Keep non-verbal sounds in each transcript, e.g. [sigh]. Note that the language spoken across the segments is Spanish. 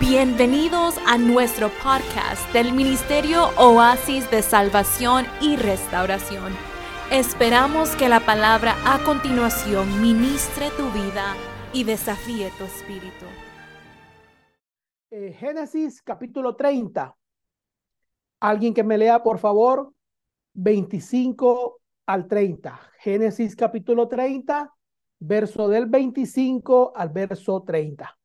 Bienvenidos a nuestro podcast del Ministerio Oasis de Salvación y Restauración. Esperamos que la palabra a continuación ministre tu vida y desafíe tu espíritu. Eh, Génesis capítulo 30. Alguien que me lea, por favor, 25 al 30. Génesis capítulo 30, verso del 25 al verso 30.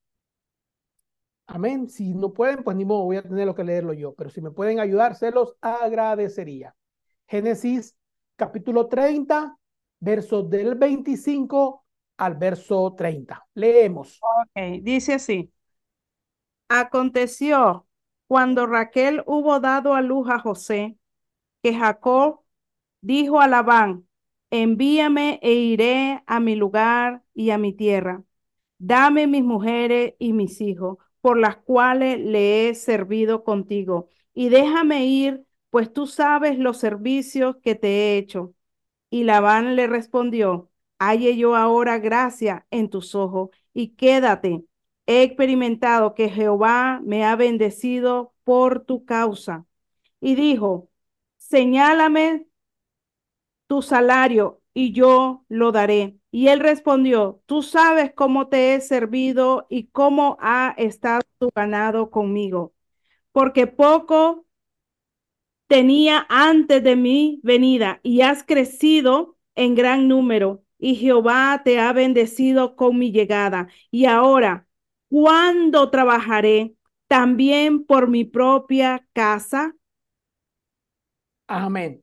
Amén. Si no pueden, pues ni modo, voy a tener que leerlo yo, pero si me pueden ayudar, se los agradecería. Génesis capítulo 30, verso del 25 al verso 30. Leemos. Ok, dice así. Aconteció cuando Raquel hubo dado a luz a José, que Jacob dijo a Labán, envíame e iré a mi lugar y a mi tierra. Dame mis mujeres y mis hijos por las cuales le he servido contigo. Y déjame ir, pues tú sabes los servicios que te he hecho. Y Labán le respondió, halle yo ahora gracia en tus ojos y quédate. He experimentado que Jehová me ha bendecido por tu causa. Y dijo, señálame tu salario y yo lo daré. Y él respondió, tú sabes cómo te he servido y cómo ha estado tu ganado conmigo, porque poco tenía antes de mi venida y has crecido en gran número y Jehová te ha bendecido con mi llegada. Y ahora, ¿cuándo trabajaré también por mi propia casa? Amén.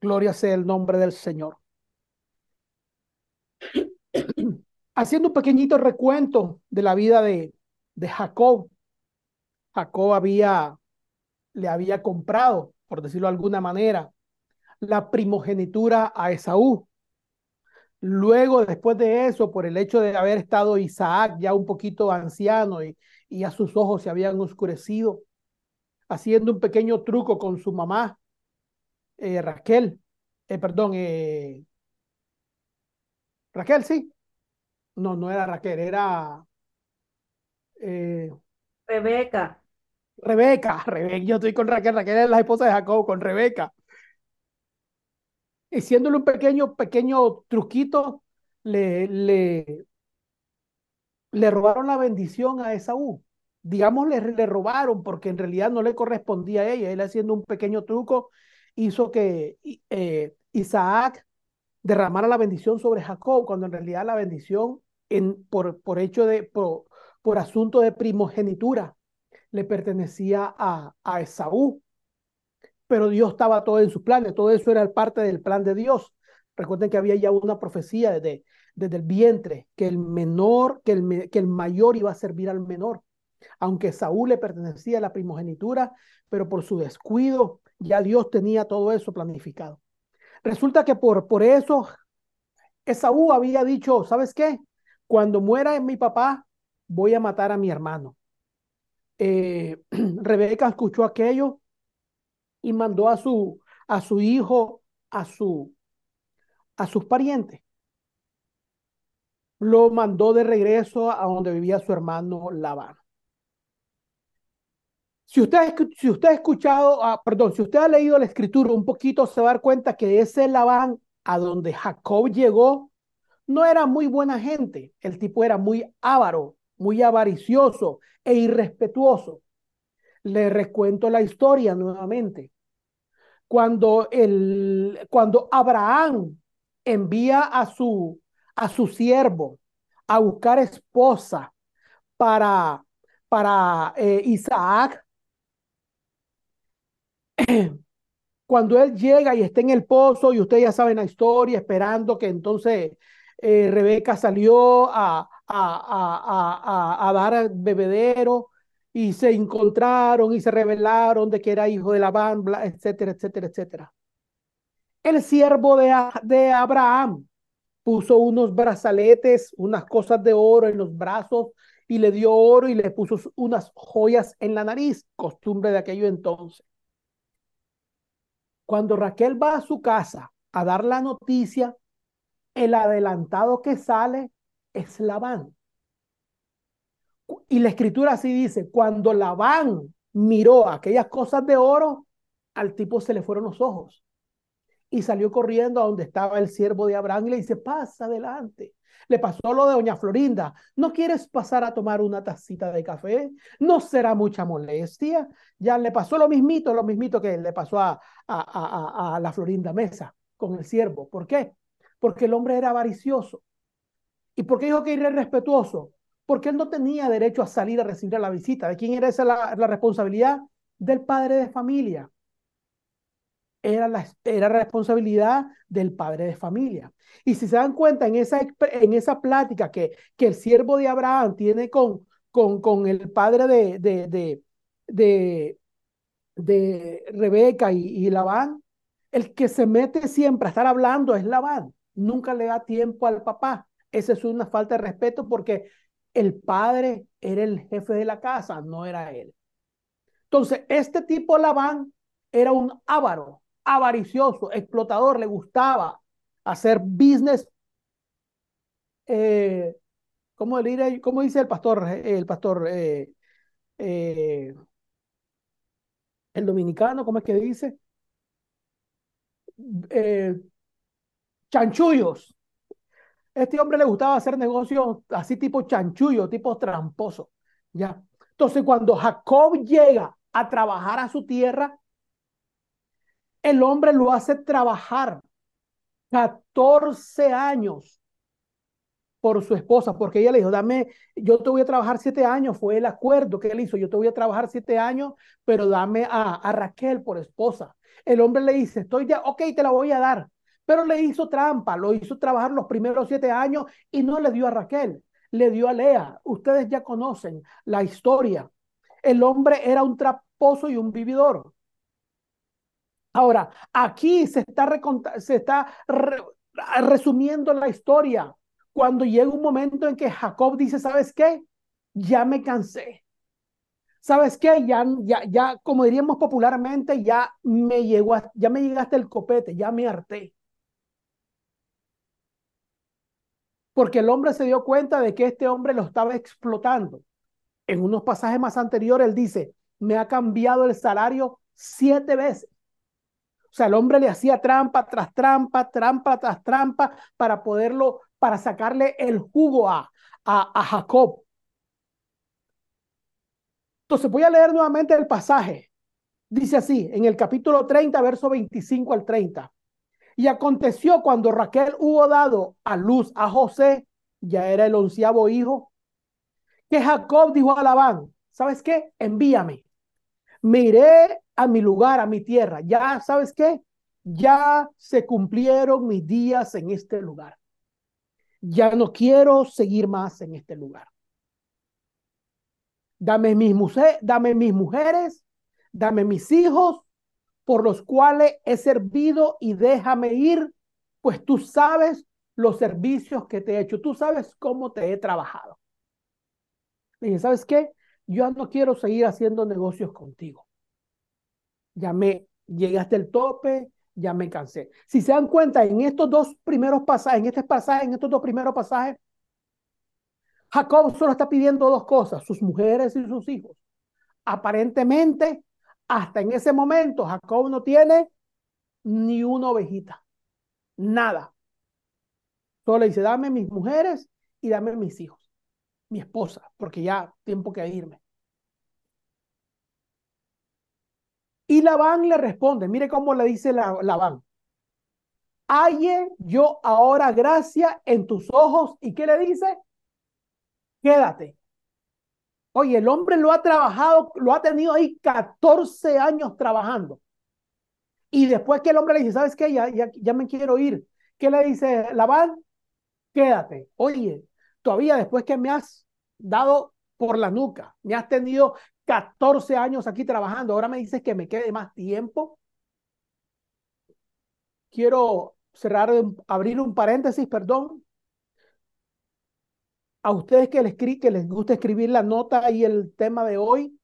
Gloria sea el nombre del Señor. [clears throat] Haciendo un pequeñito recuento de la vida de, de Jacob. Jacob había, le había comprado, por decirlo de alguna manera, la primogenitura a Esaú. Luego, después de eso, por el hecho de haber estado Isaac ya un poquito anciano y, y a sus ojos se habían oscurecido, haciendo un pequeño truco con su mamá, eh, Raquel, eh, perdón, eh, Raquel, sí. No, no era Raquel, era eh, Rebeca. Rebeca, [laughs] Rebeca, yo estoy con Raquel, Raquel es la esposa de Jacob, con Rebeca. Haciéndole un pequeño, pequeño truquito, le, le, le robaron la bendición a Esaú. Digamos, le, le robaron porque en realidad no le correspondía a ella. Él haciendo un pequeño truco hizo que eh, Isaac derramara la bendición sobre Jacob, cuando en realidad la bendición en, por, por hecho de, por, por asunto de primogenitura, le pertenecía a, a Esaú. Pero Dios estaba todo en sus planes, todo eso era parte del plan de Dios. Recuerden que había ya una profecía desde, desde el vientre, que el menor, que el, que el mayor iba a servir al menor. Aunque Saúl le pertenecía a la primogenitura, pero por su descuido ya Dios tenía todo eso planificado. Resulta que por, por eso Esaú había dicho, ¿sabes qué? Cuando muera mi papá, voy a matar a mi hermano. Eh, [clears throat] Rebeca escuchó aquello y mandó a su, a su hijo, a, su, a sus parientes. Lo mandó de regreso a donde vivía su hermano Labán. Si usted, si ha escuchado, ah, perdón, si usted ha leído la escritura un poquito, se va a dar cuenta que ese Labán a donde Jacob llegó no era muy buena gente. El tipo era muy avaro, muy avaricioso e irrespetuoso. Le recuento la historia nuevamente. Cuando, el, cuando Abraham envía a su, a su siervo a buscar esposa para, para eh, Isaac, [clears throat] cuando él llega y está en el pozo, y ustedes ya saben la historia, esperando que entonces eh, Rebeca salió a, a, a, a, dar bebedero y se encontraron y se revelaron de que era hijo de Labán, etcétera, etcétera, etcétera. El siervo de, de Abraham puso unos brazaletes, unas cosas de oro en los brazos y le dio oro y le puso unas joyas en la nariz, costumbre de aquello entonces. Cuando Raquel va a su casa a dar la noticia, el adelantado que sale es Labán. y la escritura así dice, cuando Labán miró aquellas cosas de oro, al tipo se le fueron los ojos y salió corriendo a donde estaba el siervo de Abraham y le dice, pasa adelante. Le pasó lo de doña Florinda. ¿No quieres pasar a tomar una tacita de café? ¿No será mucha molestia? Ya le pasó lo mismito, lo mismito que le pasó a, a, a, la Florinda Mesa con el siervo. ¿Por qué? Porque el hombre era avaricioso. ¿Y por qué dijo que era irrespetuoso? Porque él no tenía derecho a salir a recibir la visita. ¿De quién era esa la, la responsabilidad? Del padre de familia era, la, era responsabilidad del padre de familia. Y si se dan cuenta en esa, en esa plática que, que el siervo de Abraham tiene con, con, con el padre de, de, de, de, Rebeca y, y Labán, el que se mete siempre a estar hablando es Labán. Nunca le da tiempo al papá. Esa es una falta de respeto porque el padre era el jefe de la casa, no era él. Entonces, este tipo Labán era un ávaro, avaricioso, explotador, le gustaba hacer business. Eh, ¿cómo, dice el pastor? El pastor, eh, eh, el dominicano, ¿cómo es que dice? chanchullos. Este hombre le gustaba hacer negocios así tipo chanchullo, tipo tramposo. ¿ya? Entonces, cuando Jacob llega a trabajar a su tierra, el hombre lo hace trabajar 14 años por su esposa, porque ella le dijo, dame, yo te voy a trabajar siete años, fue el acuerdo que él hizo, yo te voy a trabajar siete años, pero dame a, Raquel por esposa. El hombre le dice, estoy ya, ok, te la voy a dar, pero le hizo trampa, lo hizo trabajar los primeros siete años y no le dio a Raquel, le dio a Lea. Ustedes ya conocen la historia. El hombre era un traposo y un vividor. Ahora, aquí se está, se está resumiendo la historia cuando llega un momento en que Jacob dice, ¿sabes qué? Ya me cansé. ¿Sabes qué? Ya, ya, ya, como diríamos popularmente, ya me llegó, ya me llegaste el copete, ya me harté. Porque el hombre se dio cuenta de que este hombre lo estaba explotando. En unos pasajes más anteriores, él dice, me ha cambiado el salario siete veces. O sea, el hombre le hacía trampa tras trampa, trampa tras trampa para poderlo, para sacarle el jugo a, a, Jacob. Entonces voy a leer nuevamente el pasaje. Dice así, en el capítulo 30, verso 25 al 30. Y aconteció cuando Raquel hubo dado a luz a José, ya era el onceavo hijo, que Jacob dijo a Labán, ¿sabes qué? Envíame. Me iré a mi lugar, a mi tierra. Ya, ¿sabes qué? Ya se cumplieron mis días en este lugar. Ya no quiero seguir más en este lugar. Dame mis, dame mis mujeres, dame mis hijos, por los cuales he servido y déjame ir, pues tú sabes los servicios que te he hecho, tú sabes cómo te he trabajado. Le ¿sabes qué? Yo no quiero seguir haciendo negocios contigo ya me llegué hasta el tope, ya me cansé. Si se dan cuenta, en estos dos primeros pasajes, en este pasaje, en estos dos primeros pasajes, Jacob solo está pidiendo dos cosas, sus mujeres y sus hijos. Aparentemente, hasta en ese momento, Jacob no tiene ni una ovejita, nada. Solo le dice, dame mis mujeres y dame mis hijos, mi esposa, porque ya tiempo que irme. Y Labán le responde, mire cómo le dice la, Labán. Halle yo ahora gracia en tus ojos. ¿Y qué le dice? Quédate. Oye, el hombre lo ha trabajado, lo ha tenido ahí 14 años trabajando. Y después que el hombre le dice, ¿sabes qué? Ya, ya, ya me quiero ir. ¿Qué le dice Labán? Quédate. Oye, todavía después que me has dado por la nuca, me has tenido 14 años aquí trabajando, ahora me dices que me quede más tiempo. Quiero cerrar, abrir un paréntesis, perdón. A ustedes que les, que les gusta escribir la nota y el tema de hoy,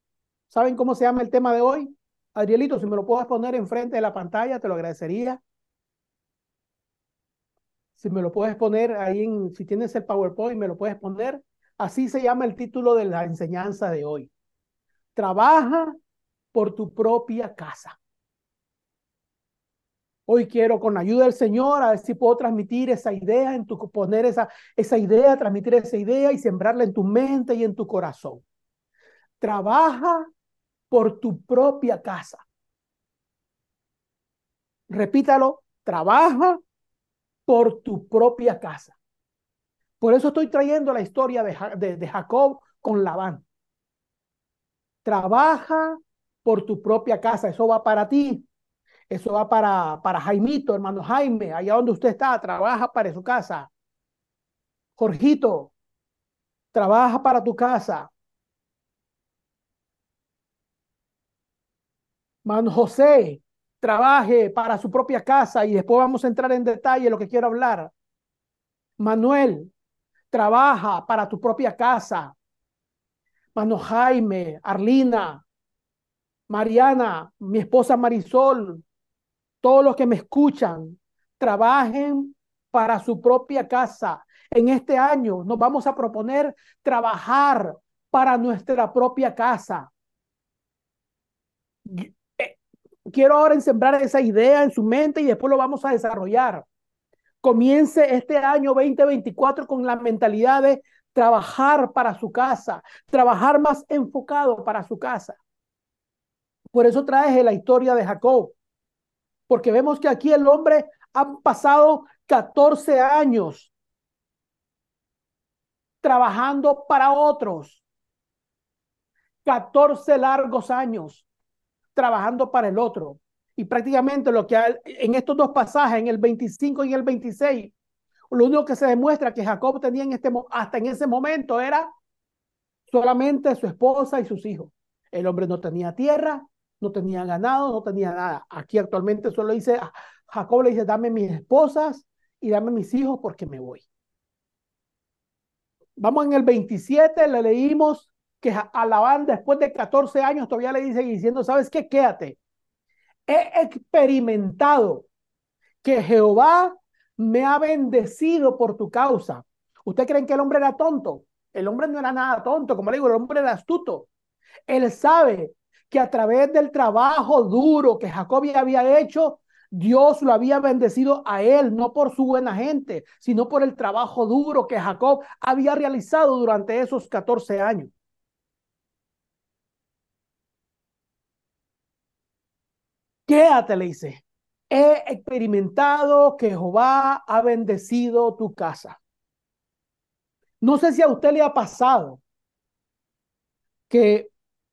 ¿saben cómo se llama el tema de hoy? Adrielito, si me lo puedes poner enfrente de la pantalla, te lo agradecería. Si me lo puedes poner ahí, en, si tienes el PowerPoint, me lo puedes poner. Así se llama el título de la enseñanza de hoy. Trabaja por tu propia casa. Hoy quiero con la ayuda del Señor a ver si puedo transmitir esa idea en tu poner esa esa idea, transmitir esa idea y sembrarla en tu mente y en tu corazón. Trabaja por tu propia casa. Repítalo, trabaja por tu propia casa. Por eso estoy trayendo la historia de, de, Jacob con Labán. Trabaja por tu propia casa. Eso va para ti. Eso va para, para Jaimito, hermano Jaime, allá donde usted está, trabaja para su casa. Jorgito, trabaja para tu casa. Man José, trabaje para su propia casa y después vamos a entrar en detalle lo que quiero hablar. Manuel, trabaja para tu propia casa. Mano Jaime, Arlina, Mariana, mi esposa Marisol, todos los que me escuchan, trabajen para su propia casa. En este año nos vamos a proponer trabajar para nuestra propia casa quiero ahora sembrar esa idea en su mente y después lo vamos a desarrollar. Comience este año 2024 con la mentalidad de trabajar para su casa, trabajar más enfocado para su casa. Por eso traje la historia de Jacob, porque vemos que aquí el hombre ha pasado 14 años trabajando para otros. 14 largos años trabajando para el otro. Y prácticamente lo que en estos dos pasajes, en el 25 y el 26, lo único que se demuestra que Jacob tenía en este, hasta en ese momento era solamente su esposa y sus hijos. El hombre no tenía tierra, no tenía ganado, no tenía nada. Aquí actualmente solo dice, Jacob le dice, dame mis esposas y dame mis hijos porque me voy. Vamos en el 27, le leímos que a después de 14 años todavía le dice diciendo, ¿sabes qué? Quédate. He experimentado que Jehová me ha bendecido por tu causa. ¿Usted creen que el hombre era tonto? El hombre no era nada tonto, como le digo, el hombre era astuto. Él sabe que a través del trabajo duro que Jacob había hecho, Dios lo había bendecido a él, no por su buena gente, sino por el trabajo duro que Jacob había realizado durante esos 14 años. Quédate, le dice. He experimentado que Jehová ha bendecido tu casa. No sé si a usted le ha pasado que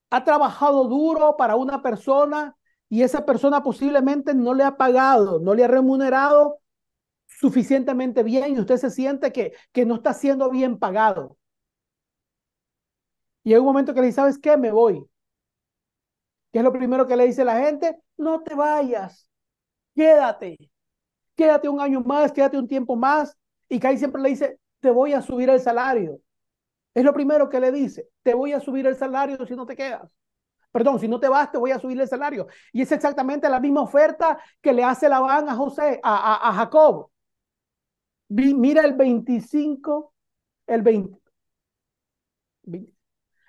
ha trabajado duro para una persona y esa persona posiblemente no le ha pagado, no le ha remunerado suficientemente bien y usted se siente que, que no está siendo bien pagado. Y hay un momento que le dice, ¿sabes qué? Me voy. ¿Qué es lo primero que le dice la gente? No te vayas, quédate, quédate un año más, quédate un tiempo más. Y Kai siempre le dice, te voy a subir el salario. Es lo primero que le dice, te voy a subir el salario si no te quedas. Perdón, si no te vas, te voy a subir el salario. Y es exactamente la misma oferta que le hace Labán a José, a, a, Jacob. mira el 25, el 20,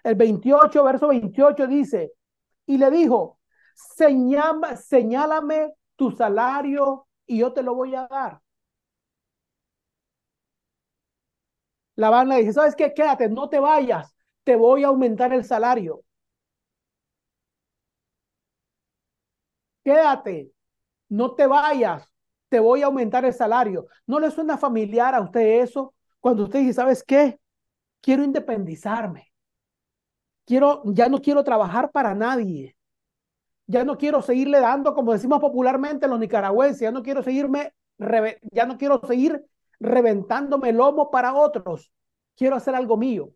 el 28, verso 28 dice, y le dijo, señálame tu salario y yo te lo voy a dar. La banda dice, ¿sabes qué? Quédate, no te vayas, te voy a aumentar el salario. Quédate, no te vayas, te voy a aumentar el salario. ¿No le suena familiar a usted eso? Cuando usted dice, ¿sabes qué? Quiero independizarme quiero, ya no quiero trabajar para nadie. Ya no quiero seguirle dando, como decimos popularmente los nicaragüenses, ya no quiero seguirme, ya no quiero seguir reventándome el lomo para otros. Quiero hacer algo mío.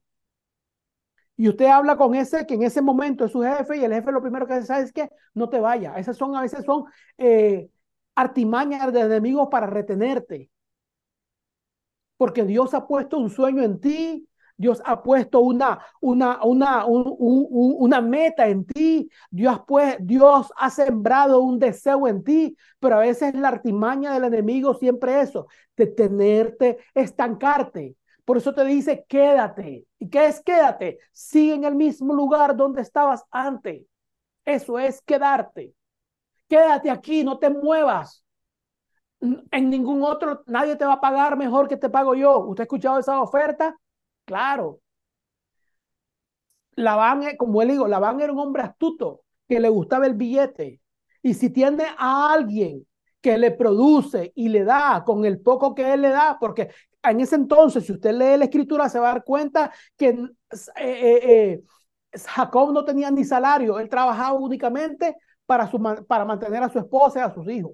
Y usted habla con ese que en ese momento es su jefe y el jefe lo primero que hace es que no te vaya. Esas son a veces son eh, artimañas de enemigos para retenerte. Porque Dios ha puesto un sueño en ti, Dios ha puesto una, una, una, una meta en ti. Dios, pues, Dios ha sembrado un deseo en ti, pero a veces la artimaña del enemigo siempre eso, de tenerte, estancarte. Por eso te dice, quédate. ¿Y qué es quédate? Sigue en el mismo lugar donde estabas antes. Eso es quedarte. Quédate aquí, no te muevas. En ningún otro, nadie te va a pagar mejor que te pago yo. ¿Usted ha escuchado esa oferta? Claro. Labán, eh, como él digo, Labán era un hombre astuto que le gustaba el billete. Y si tiene a alguien que le produce y le da con el poco que él le da, porque en ese entonces, si usted lee la escritura, se va a dar cuenta que eh, eh, Jacob no tenía ni salario, él trabajaba únicamente para, su, para mantener a su esposa y a sus hijos.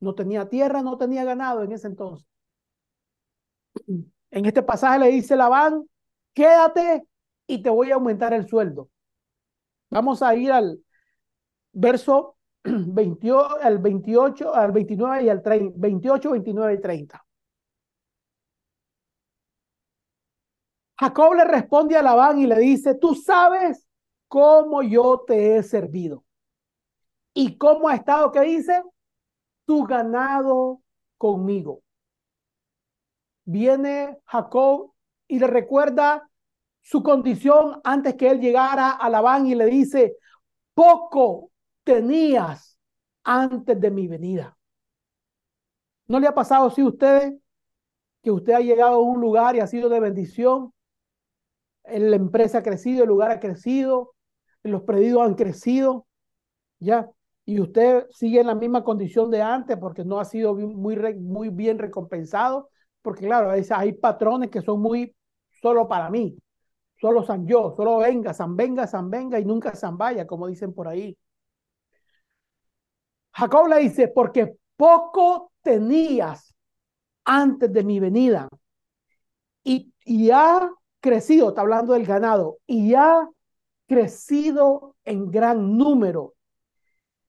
No tenía tierra, no tenía ganado en ese entonces. En este pasaje le dice Labán, quédate y te voy a aumentar el sueldo. Vamos a ir al verso [clears throat] 28, al 28, al 29 y al 30, 28, 29 y 30. Jacob le responde a Labán y le dice, tú sabes cómo yo te he servido y cómo ha estado, ¿qué dice? Tu ganado conmigo. Viene Jacob y le recuerda su condición antes que él llegara a Labán y le dice, poco tenías antes de mi venida. ¿No le ha pasado así a ustedes que usted ha llegado a un lugar y ha sido de bendición? La empresa ha crecido, el lugar ha crecido, los pedidos han crecido, ¿ya? Y usted sigue en la misma condición de antes porque no ha sido muy, muy bien recompensado, porque claro, hay patrones que son muy solo para mí, solo San yo, solo venga, San venga, San venga y nunca San vaya, como dicen por ahí. Jacob le dice, porque poco tenías antes de mi venida y, y ha crecido, está hablando del ganado, y ha crecido en gran número.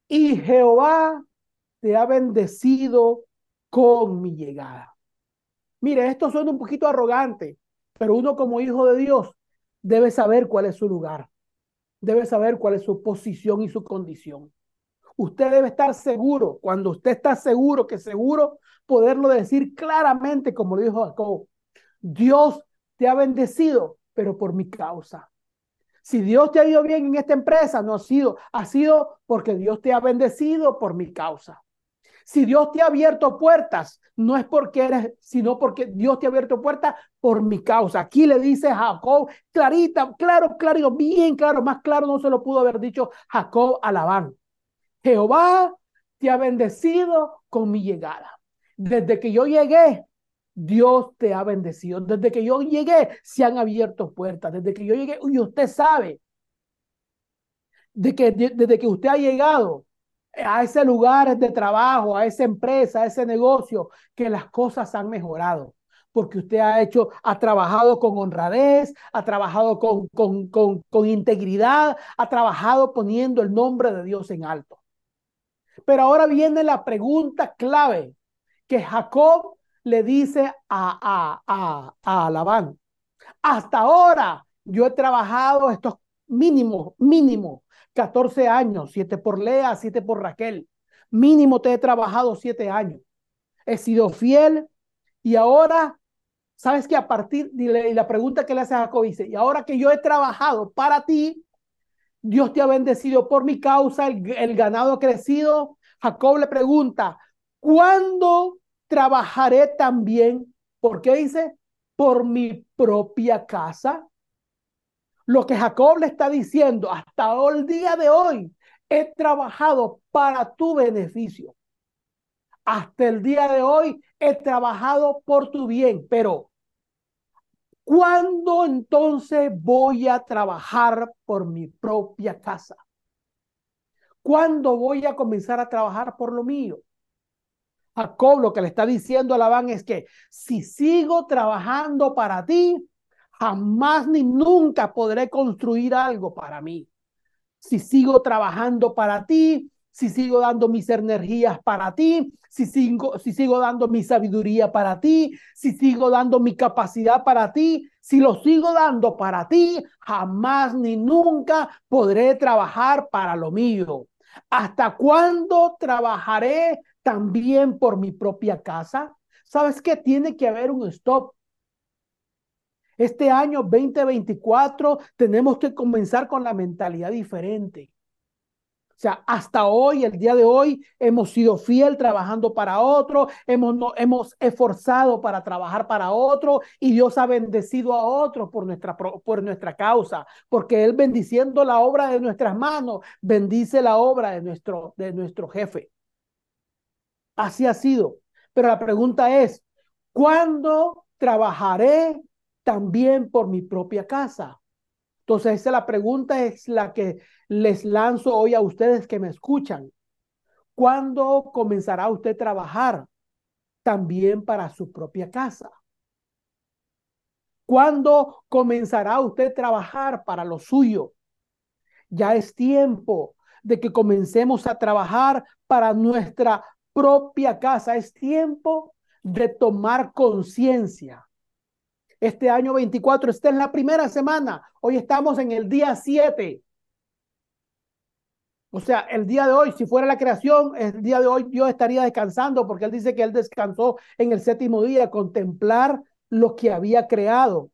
Y Jehová te ha bendecido con mi llegada. Mire, esto suena un poquito arrogante, pero uno como hijo de Dios debe saber cuál es su lugar, debe saber cuál es su posición y su condición. Usted debe estar seguro, cuando usted está seguro, que seguro poderlo decir claramente, como lo dijo Jacob, Dios te ha bendecido, pero por mi causa. Si Dios te ha ido bien en esta empresa, no ha sido, ha sido porque Dios te ha bendecido por mi causa. Si Dios te ha abierto puertas, no es porque eres, sino porque Dios te ha abierto puertas por mi causa. Aquí le dice Jacob, clarita, claro, claro, bien claro, más claro no se lo pudo haber dicho Jacob a Labán. Jehová te ha bendecido con mi llegada. Desde que yo llegué, Dios te ha bendecido. Desde que yo llegué, se han abierto puertas. Desde que yo llegué, y usted sabe, de que desde que usted ha llegado a ese lugar de trabajo, a esa empresa, a ese negocio, que las cosas han mejorado. Porque usted ha hecho, ha trabajado con honradez, ha trabajado con, con, con, con integridad, ha trabajado poniendo el nombre de Dios en alto. Pero ahora viene la pregunta clave que Jacob le dice a, a, a, Labán. Hasta ahora yo he trabajado estos mínimos, mínimo, 14 años, 7 por Lea, 7 por Raquel. Mínimo te he trabajado 7 años. He sido fiel y ahora, ¿sabes que A partir de la pregunta que le hace a Jacob dice, y ahora que yo he trabajado para ti, Dios te ha bendecido por mi causa, el, ganado ha crecido. Jacob le pregunta, ¿cuándo trabajaré también? ¿Por qué dice? Por mi propia casa. Lo que Jacob le está diciendo hasta el día de hoy, he trabajado para tu beneficio. Hasta el día de hoy he trabajado por tu bien, pero ¿Cuándo entonces voy a trabajar por mi propia casa? ¿Cuándo voy a comenzar a trabajar por lo mío? Jacob lo que le está diciendo a Labán es que si sigo trabajando para ti, jamás ni nunca podré construir algo para mí. Si sigo trabajando para ti, si sigo dando mis energías para ti, si sigo, si sigo dando mi sabiduría para ti, si sigo dando mi capacidad para ti, si lo sigo dando para ti, jamás ni nunca podré trabajar para lo mío. ¿Hasta cuándo trabajaré también por mi propia casa? ¿Sabes que tiene que haber un stop? Este año 2024 tenemos que comenzar con la mentalidad diferente. O sea, hasta hoy, el día de hoy, hemos sido fiel trabajando para otro, hemos, hemos esforzado para trabajar para otro y Dios ha bendecido a otros por nuestra, por nuestra causa, porque Él bendiciendo la obra de nuestras manos, bendice la obra de nuestro, de nuestro jefe. Así ha sido. Pero la pregunta es, ¿cuándo trabajaré también por mi propia casa? Entonces, esa la pregunta es la que les lanzo hoy a ustedes que me escuchan. ¿Cuándo comenzará usted a trabajar también para su propia casa? ¿Cuándo comenzará usted a trabajar para lo suyo? Ya es tiempo de que comencemos a trabajar para nuestra propia casa. Es tiempo de tomar conciencia este año 24. Esta es la primera semana. Hoy estamos en el día 7. O sea, el día de hoy, si fuera la creación, el día de hoy yo estaría descansando porque él dice que él descansó en el séptimo día, contemplar lo que había creado.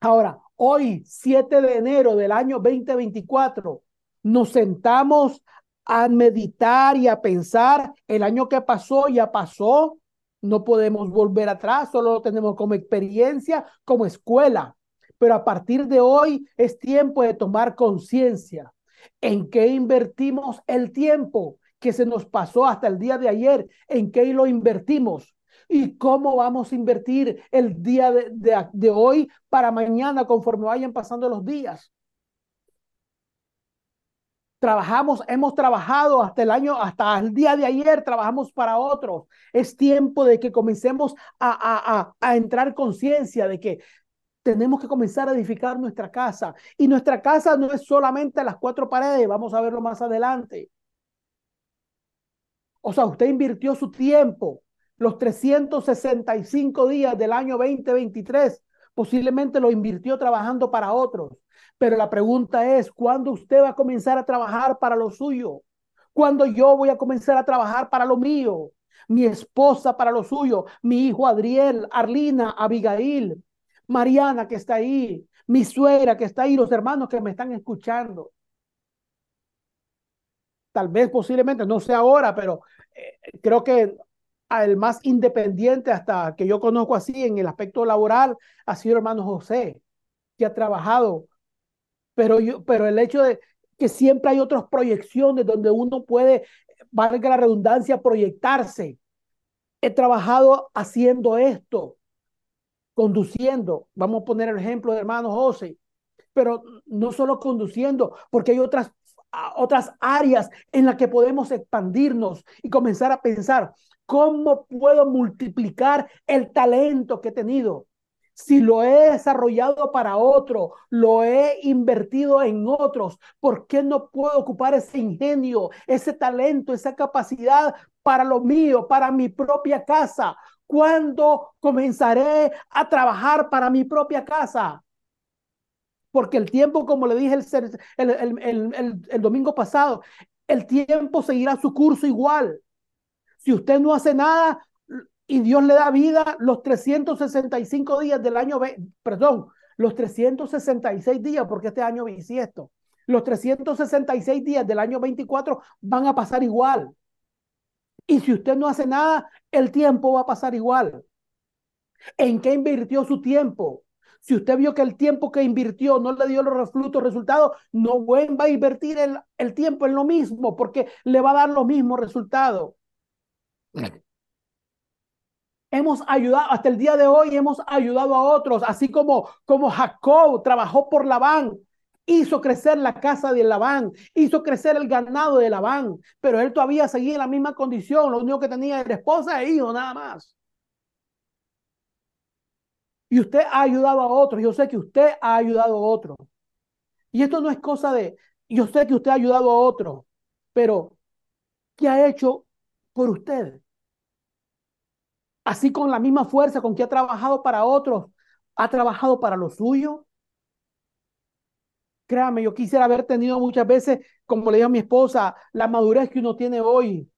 Ahora, hoy, 7 de enero del año 2024, nos sentamos a meditar y a pensar, el año que pasó ya pasó, no podemos volver atrás, solo lo tenemos como experiencia, como escuela. Pero a partir de hoy es tiempo de tomar conciencia en qué invertimos el tiempo que se nos pasó hasta el día de ayer, en qué lo invertimos y cómo vamos a invertir el día de, de hoy para mañana conforme vayan pasando los días trabajamos, hemos trabajado hasta el año, hasta el día de ayer, trabajamos para otros. Es tiempo de que comencemos a, a, a, entrar conciencia de que tenemos que comenzar a edificar nuestra casa. Y nuestra casa no es solamente las cuatro paredes, vamos a verlo más adelante. O sea, usted invirtió su tiempo, los 365 días del año 2023, posiblemente lo invirtió trabajando para otros. Pero la pregunta es, ¿cuándo usted va a comenzar a trabajar para lo suyo? ¿Cuándo yo voy a comenzar a trabajar para lo mío? Mi esposa para lo suyo, mi hijo Adriel, Arlina, Abigail, Mariana que está ahí, mi suegra que está ahí, los hermanos que me están escuchando. Tal vez posiblemente, no sé ahora, pero eh, creo que el más independiente hasta que yo conozco así en el aspecto laboral ha sido hermano José, que ha trabajado pero, yo, pero el hecho de que siempre hay otras proyecciones donde uno puede, valga la redundancia, proyectarse. He trabajado haciendo esto, conduciendo. Vamos a poner el ejemplo de hermano José, pero no solo conduciendo, porque hay otras, otras áreas en las que podemos expandirnos y comenzar a pensar, ¿cómo puedo multiplicar el talento que he tenido? Si lo he desarrollado para otro, lo he invertido en otros, ¿por qué no puedo ocupar ese ingenio, ese talento, esa capacidad para lo mío, para mi propia casa? ¿Cuándo comenzaré a trabajar para mi propia casa? Porque el tiempo, como le dije el, el, el domingo pasado, el tiempo seguirá su curso igual. Si usted no hace nada, y Dios le da vida los 365 días del año, perdón, los 366 días, porque este año bisiesto, los 366 días del año 24 van a pasar igual. Y si usted no hace nada, el tiempo va a pasar igual. ¿En qué invirtió su tiempo? Si usted vio que el tiempo que invirtió no le dio los frutos, resultados, no va a invertir el, el tiempo en lo mismo, porque le va a dar los mismos resultados hemos ayudado, hasta el día de hoy hemos ayudado a otros, así como, como Jacob trabajó por Labán, hizo crecer la casa de Labán, hizo crecer el ganado de Labán, pero él todavía seguía en la misma condición, lo único que tenía era esposa e hijo, nada más. Y usted ha ayudado a otros, yo sé que usted ha ayudado a otros. Y esto no es cosa de, yo sé que usted ha ayudado a otros, pero ¿qué ha hecho por usted? Así con la misma fuerza con que ha trabajado para otros, ha trabajado para lo suyo. Créame, yo quisiera haber tenido muchas veces, como le digo a mi esposa, la madurez que uno tiene hoy.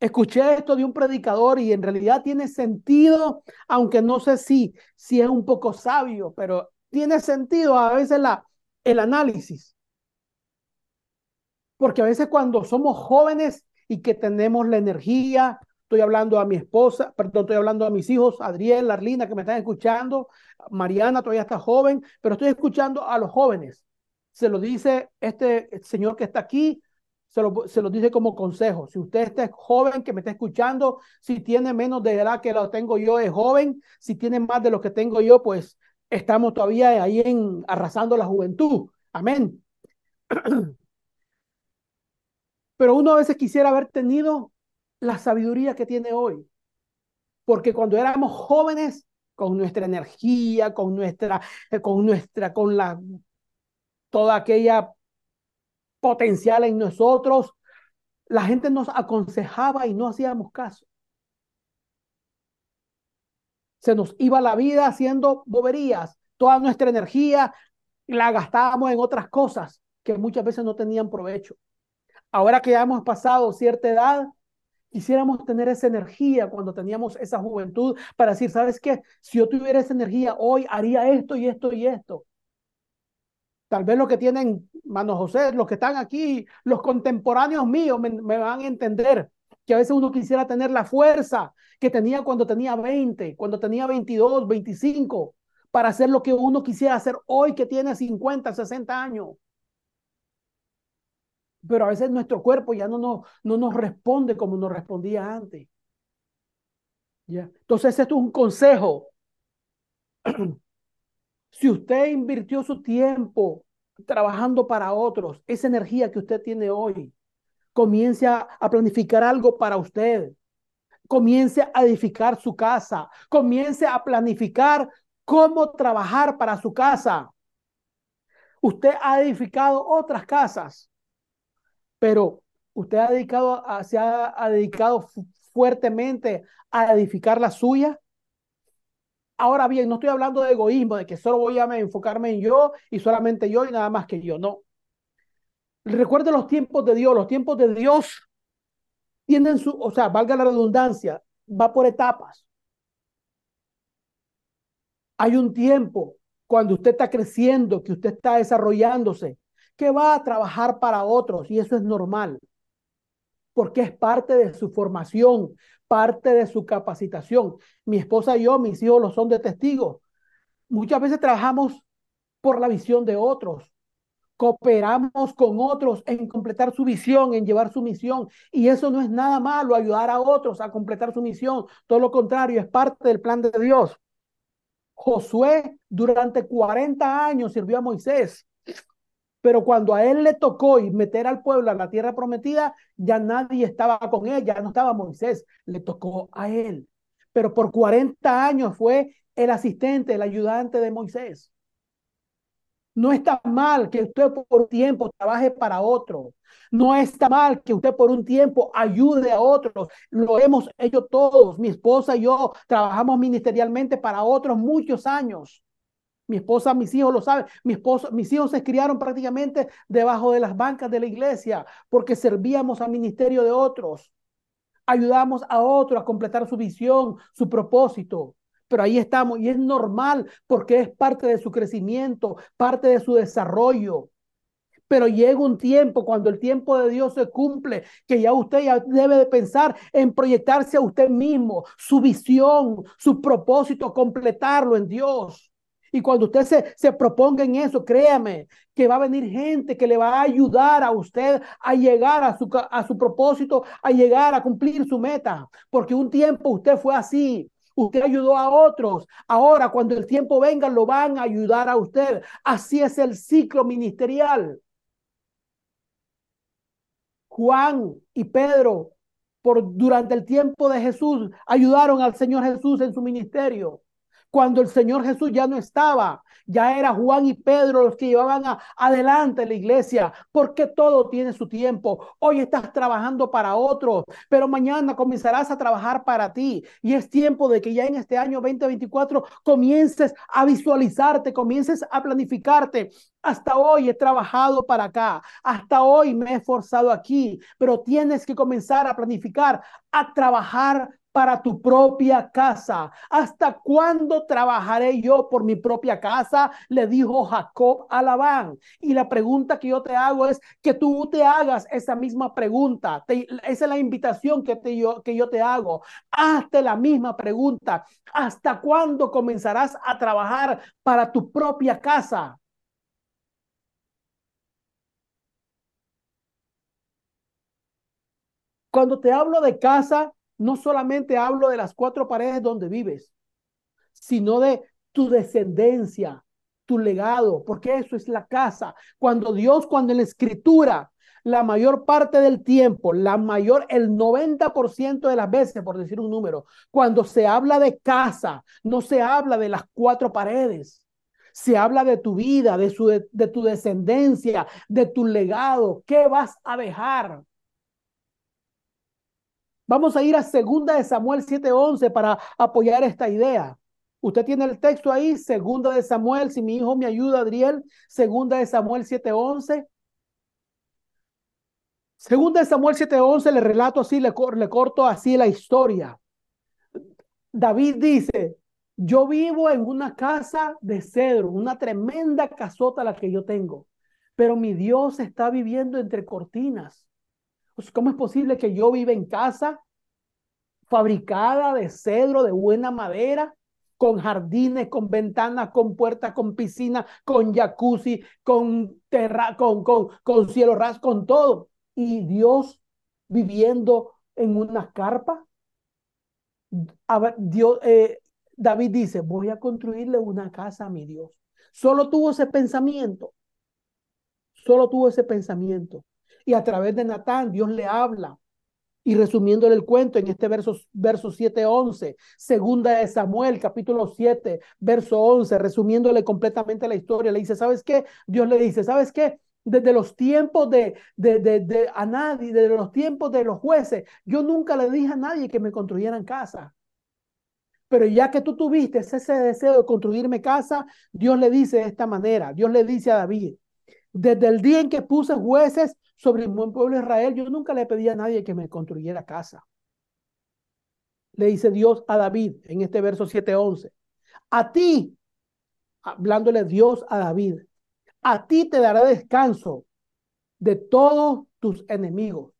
Escuché esto de un predicador y en realidad tiene sentido, aunque no sé si, si es un poco sabio, pero tiene sentido a veces la, el análisis. Porque a veces cuando somos jóvenes y que tenemos la energía, estoy hablando a mi esposa, perdón, estoy hablando a mis hijos, Adriel, Arlina, que me están escuchando, Mariana todavía está joven, pero estoy escuchando a los jóvenes. Se lo dice este señor que está aquí, se lo, se lo dice como consejo. Si usted está joven que me está escuchando, si tiene menos de edad que lo tengo yo, es joven. Si tiene más de lo que tengo yo, pues estamos todavía ahí en arrasando la juventud. Amén. [clears throat] Pero uno a veces quisiera haber tenido la sabiduría que tiene hoy. Porque cuando éramos jóvenes, con nuestra energía, con nuestra, eh, con nuestra, con la, toda aquella potencial en nosotros, la gente nos aconsejaba y no hacíamos caso. Se nos iba la vida haciendo boberías. Toda nuestra energía la gastábamos en otras cosas que muchas veces no tenían provecho. Ahora que ya hemos pasado cierta edad, quisiéramos tener esa energía cuando teníamos esa juventud para decir, ¿sabes qué? Si yo tuviera esa energía hoy, haría esto y esto y esto. Tal vez los que tienen, mano José, los que están aquí, los contemporáneos míos me, me, van a entender que a veces uno quisiera tener la fuerza que tenía cuando tenía 20, cuando tenía 22, 25, para hacer lo que uno quisiera hacer hoy que tiene 50, 60 años pero a veces nuestro cuerpo ya no nos, no nos responde como nos respondía antes. ¿Ya? Entonces, esto es un consejo. [clears throat] si usted invirtió su tiempo trabajando para otros, esa energía que usted tiene hoy, comience a, a planificar algo para usted. Comience a edificar su casa. Comience a planificar cómo trabajar para su casa. Usted ha edificado otras casas pero usted ha dedicado, se ha, dedicado fuertemente a edificar la suya. Ahora bien, no estoy hablando de egoísmo, de que solo voy a enfocarme en yo y solamente yo y nada más que yo, no. Recuerde los tiempos de Dios, los tiempos de Dios tienen su, o sea, valga la redundancia, va por etapas. Hay un tiempo cuando usted está creciendo, que usted está desarrollándose, que va a trabajar para otros y eso es normal, porque es parte de su formación, parte de su capacitación. Mi esposa y yo, mis hijos lo son de testigos. Muchas veces trabajamos por la visión de otros, cooperamos con otros en completar su visión, en llevar su misión. Y eso no es nada malo, ayudar a otros a completar su misión. Todo lo contrario, es parte del plan de Dios. Josué durante 40 años sirvió a Moisés. Pero cuando a él le tocó y meter al pueblo a la tierra prometida, ya nadie estaba con él, ya no estaba Moisés, le tocó a él. Pero por 40 años fue el asistente, el ayudante de Moisés. No está mal que usted por un tiempo trabaje para otro. No está mal que usted por un tiempo ayude a otros. Lo hemos hecho todos. Mi esposa y yo trabajamos ministerialmente para otros muchos años. Mi esposa, mis hijos lo saben. Mi esposo, mis hijos se criaron prácticamente debajo de las bancas de la iglesia porque servíamos al ministerio de otros. Ayudamos a otros a completar su visión, su propósito. Pero ahí estamos y es normal porque es parte de su crecimiento, parte de su desarrollo. Pero llega un tiempo, cuando el tiempo de Dios se cumple, que ya usted ya debe de pensar en proyectarse a usted mismo, su visión, su propósito, completarlo en Dios. Y cuando usted se, se proponga en eso, créame que va a venir gente que le va a ayudar a usted a llegar a su, a su propósito, a llegar a cumplir su meta. Porque un tiempo usted fue así. Usted ayudó a otros. Ahora, cuando el tiempo venga, lo van a ayudar a usted. Así es el ciclo ministerial. Juan y Pedro, por, durante el tiempo de Jesús, ayudaron al Señor Jesús en su ministerio. Cuando el Señor Jesús ya no estaba, ya era Juan y Pedro los que llevaban adelante la iglesia, porque todo tiene su tiempo. Hoy estás trabajando para otros, pero mañana comenzarás a trabajar para ti. Y es tiempo de que ya en este año 2024 comiences a visualizarte, comiences a planificarte. Hasta hoy he trabajado para acá, hasta hoy me he esforzado aquí, pero tienes que comenzar a planificar, a trabajar para tu propia casa. ¿Hasta cuándo trabajaré yo por mi propia casa? Le dijo Jacob a Labán. Y la pregunta que yo te hago es que tú te hagas esa misma pregunta. esa es la invitación que, te, yo, que yo te hago. Hazte la misma pregunta. ¿Hasta cuándo comenzarás a trabajar para tu propia casa? Cuando te hablo de casa, no solamente hablo de las cuatro paredes donde vives, sino de tu descendencia, tu legado, porque eso es la casa. Cuando Dios, cuando en la escritura, la mayor parte del tiempo, la mayor, el 90% de las veces, por decir un número, cuando se habla de casa, no se habla de las cuatro paredes. Se habla de tu vida, de, su, de tu descendencia, de tu legado. ¿Qué vas a dejar? Vamos a ir a segunda de Samuel 7:11 para apoyar esta idea. Usted tiene el texto ahí, segunda de Samuel, si mi hijo me ayuda, Adriel, segunda de Samuel 7:11. Segunda de Samuel 7:11, le relato así, le, le corto así la historia. David dice, yo vivo en una casa de cedro, una tremenda casota la que yo tengo, pero mi Dios está viviendo entre cortinas. Pues, ¿Cómo es posible que yo viva en casa fabricada de cedro, de buena madera, con jardines, con ventanas, con puertas, con piscina, con jacuzzi, con, terra con, cielo ras, con todo? Y Dios viviendo en una carpa. Dios, eh, David dice, voy a construirle una casa a mi Dios. Solo tuvo ese pensamiento. Solo tuvo ese pensamiento y a través de Natán Dios le habla. Y resumiéndole el cuento en este verso, verso 7, 11, segunda de Samuel, capítulo 7, verso 11, resumiéndole completamente la historia, le dice, ¿sabes qué? Dios le dice, ¿sabes qué? Desde los tiempos de, de, de, de a nadie, desde los tiempos de los jueces, yo nunca le dije a nadie que me construyeran casa. Pero ya que tú tuviste ese deseo de construirme casa, Dios le dice de esta manera, Dios le dice a David, desde el día en que puse jueces sobre el buen pueblo de Israel, yo nunca le pedí a nadie que me construyera casa. Le dice Dios a David en este verso 7:11. A ti, hablándole Dios a David, a ti te dará descanso de todos tus enemigos.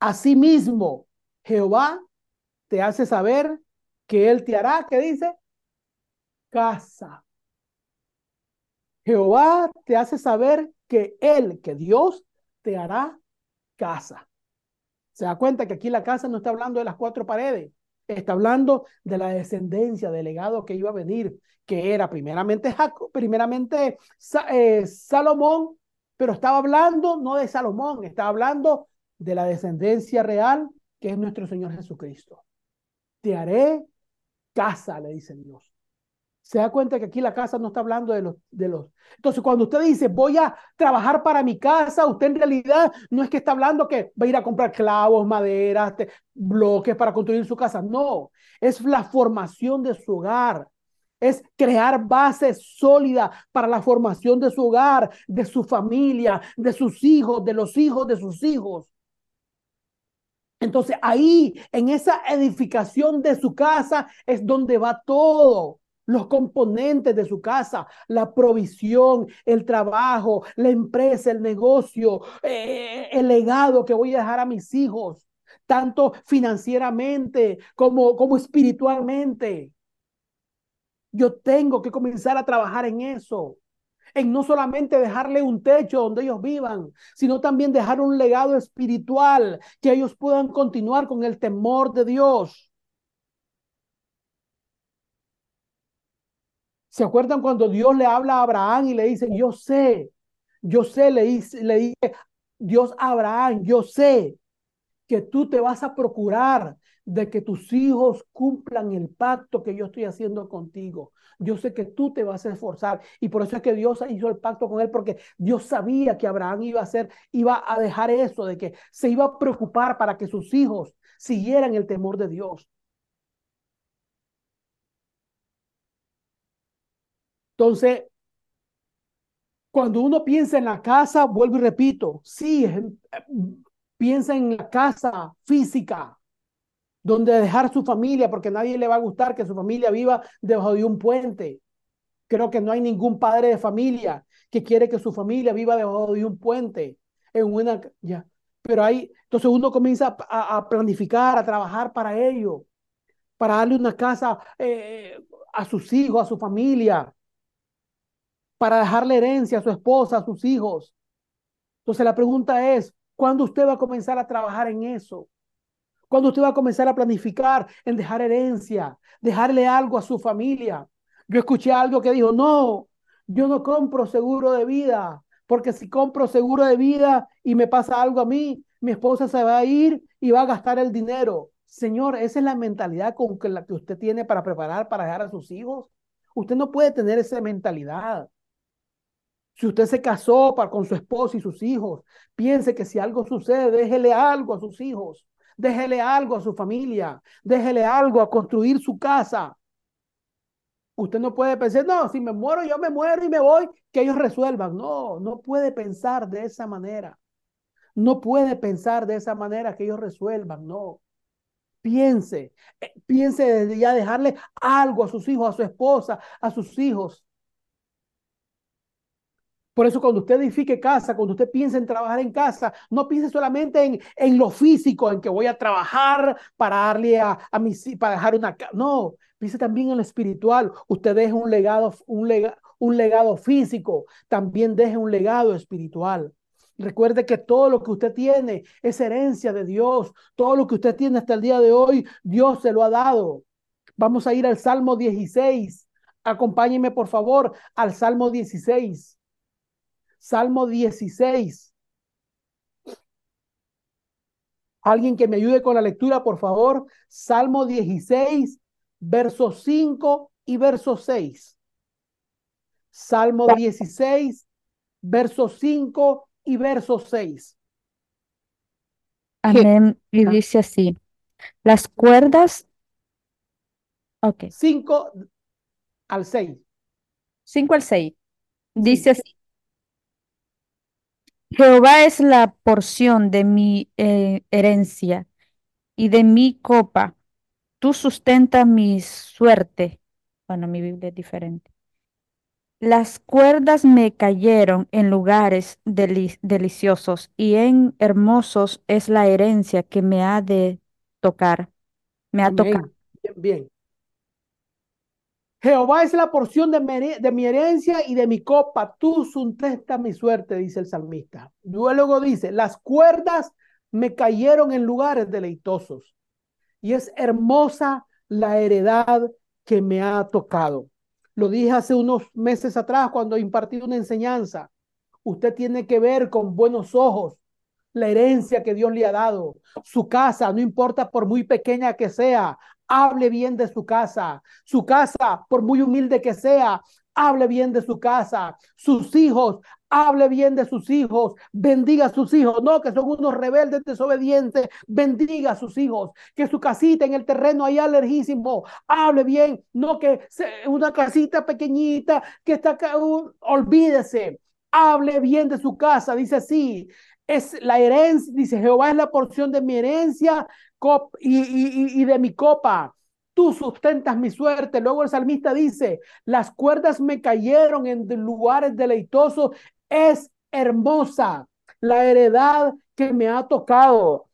Asimismo, Jehová te hace saber que Él te hará, ¿qué dice? Casa. Jehová te hace saber que Él, que Dios, te hará casa. Se da cuenta que aquí la casa no está hablando de las cuatro paredes, está hablando de la descendencia, del legado que iba a venir, que era primeramente Jacob, primeramente eh, Salomón, pero estaba hablando no de Salomón, estaba hablando de la descendencia real que es nuestro Señor Jesucristo. Te haré casa, le dice Dios se da cuenta que aquí la casa no está hablando de los, de los. Entonces, cuando usted dice voy a trabajar para mi casa, usted en realidad no es que está hablando que va a ir a comprar clavos, maderas, bloques para construir su casa. No, es la formación de su hogar. Es crear bases sólidas para la formación de su hogar, de su familia, de sus hijos, de los hijos de sus hijos. Entonces ahí, en esa edificación de su casa, es donde va todo los componentes de su casa, la provisión, el trabajo, la empresa, el negocio, eh, el legado que voy a dejar a mis hijos, tanto financieramente como, como espiritualmente. Yo tengo que comenzar a trabajar en eso, en no solamente dejarle un techo donde ellos vivan, sino también dejar un legado espiritual, que ellos puedan continuar con el temor de Dios. ¿Se acuerdan cuando Dios le habla a Abraham y le dice, yo sé, yo sé, le dice, le dice Dios Abraham, yo sé que tú te vas a procurar de que tus hijos cumplan el pacto que yo estoy haciendo contigo. Yo sé que tú te vas a esforzar y por eso es que Dios hizo el pacto con él porque Dios sabía que Abraham iba a hacer, iba a dejar eso de que se iba a preocupar para que sus hijos siguieran el temor de Dios. Entonces, cuando uno piensa en la casa, vuelvo y repito, sí, piensa en la casa física, donde dejar su familia, porque a nadie le va a gustar que su familia viva debajo de un puente. Creo que no hay ningún padre de familia que quiere que su familia viva debajo de un puente. En una, ya. Pero hay, entonces uno comienza a, planificar, a trabajar para ello, para darle una casa eh, a sus hijos, a su familia, para dejarle herencia a su esposa, a sus hijos. Entonces la pregunta es, ¿cuándo usted va a comenzar a trabajar en eso? ¿Cuándo usted va a comenzar a planificar en dejar herencia, dejarle algo a su familia? Yo escuché algo que dijo, no, yo no compro seguro de vida, porque si compro seguro de vida y me pasa algo a mí, mi esposa se va a ir y va a gastar el dinero. Señor, esa es la mentalidad con que, la que usted tiene para preparar para dejar a sus hijos. Usted no puede tener esa mentalidad. Si usted se casó para, con su esposa y sus hijos, piense que si algo sucede, déjele algo a sus hijos, déjele algo a su familia, déjele algo a construir su casa. Usted no puede pensar, no, si me muero, yo me muero y me voy, que ellos resuelvan. No, no puede pensar de esa manera. No puede pensar de esa manera que ellos resuelvan, no. Piense, eh, piense desde ya dejarle algo a sus hijos, a su esposa, a sus hijos. Por eso cuando usted edifique casa, cuando usted piense en trabajar en casa, no piense solamente en, en lo físico, en que voy a trabajar para darle a, a mis, para dejar una casa. No, piense también en lo espiritual. Usted deje un legado, un, un legado físico, también deje un legado espiritual. Recuerde que todo lo que usted tiene es herencia de Dios. Todo lo que usted tiene hasta el día de hoy, Dios se lo ha dado. Vamos a ir al Salmo 16. Acompáñeme, por favor, al Salmo 16. Salmo 16. Alguien que me ayude con la lectura, por favor. Salmo 16, versos 5 y verso 6. Salmo 16, versos 5 y verso 6. Amén. Y dice así. Las cuerdas. Ok. 5 al 6. 5 al 6. Dice así. Jehová es la porción de mi eh, herencia y de mi copa. Tú sustentas mi suerte. Bueno, mi Biblia es diferente. Las cuerdas me cayeron en lugares deliciosos y en hermosos es la herencia que me ha de tocar. Me ha tocado. Bien, bien. Jehová es la porción de mi, herencia y de mi copa. Tú sustentas mi suerte, dice el salmista. Luego dice, las cuerdas me cayeron en lugares deleitosos. Y es hermosa la heredad que me ha tocado. Lo dije hace unos meses atrás cuando impartí una enseñanza. Usted tiene que ver con buenos ojos la herencia que Dios le ha dado. Su casa, no importa por muy pequeña que sea, hable bien de su casa. Su casa, por muy humilde que sea, hable bien de su casa. Sus hijos, hable bien de sus hijos. Bendiga sus hijos. No, que son unos rebeldes desobedientes. Bendiga sus hijos. Que su casita en el terreno haya lejísimo. Hable bien. No que una casita pequeñita que está acá. olvídese. Hable bien de su casa. Dice así. Es la herencia, dice Jehová es la porción de mi herencia y, de mi copa. Tú sustentas mi suerte. Luego el salmista dice, las cuerdas me cayeron en lugares deleitosos. Es hermosa la heredad que me ha tocado.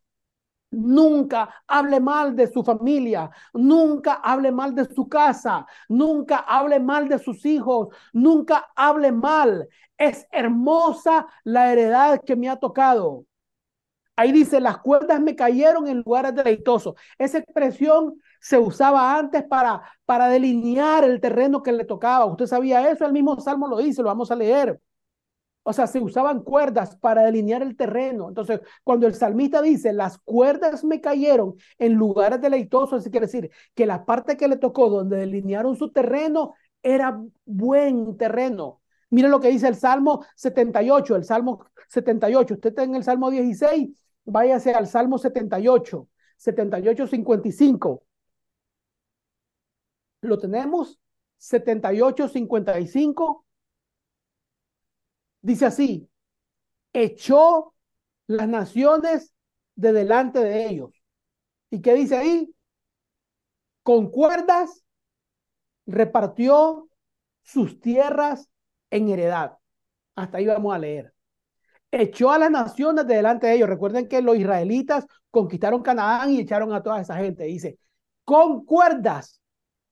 Nunca hable mal de su familia, nunca hable mal de su casa, nunca hable mal de sus hijos, nunca hable mal. Es hermosa la heredad que me ha tocado. Ahí dice, las cuerdas me cayeron en lugares deleitosos. Esa expresión se usaba antes para, para delinear el terreno que le tocaba. ¿Usted sabía eso? El mismo Salmo lo dice, lo vamos a leer. O sea, se usaban cuerdas para delinear el terreno. Entonces, cuando el salmista dice, las cuerdas me cayeron en lugares deleitosos, eso quiere decir que la parte que le tocó donde delinearon su terreno era buen terreno. Miren lo que dice el Salmo 78, el Salmo 78. Usted está en el Salmo 16, váyase al Salmo 78, 78, 55. ¿Lo tenemos? 78, 55. Dice así, echó las naciones de delante de ellos. ¿Y qué dice ahí? Con cuerdas repartió sus tierras en heredad. Hasta ahí vamos a leer. Echó a las naciones de delante de ellos. Recuerden que los israelitas conquistaron Canaán y echaron a toda esa gente. Dice, con cuerdas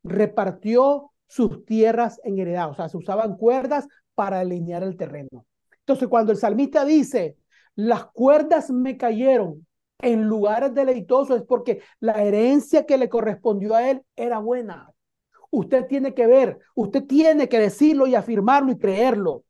repartió sus tierras en heredad. O sea, se usaban cuerdas para alinear el terreno. Entonces, cuando el salmista dice, las cuerdas me cayeron en lugares deleitosos, es porque la herencia que le correspondió a él era buena. Usted tiene que ver, usted tiene que decirlo y afirmarlo y creerlo.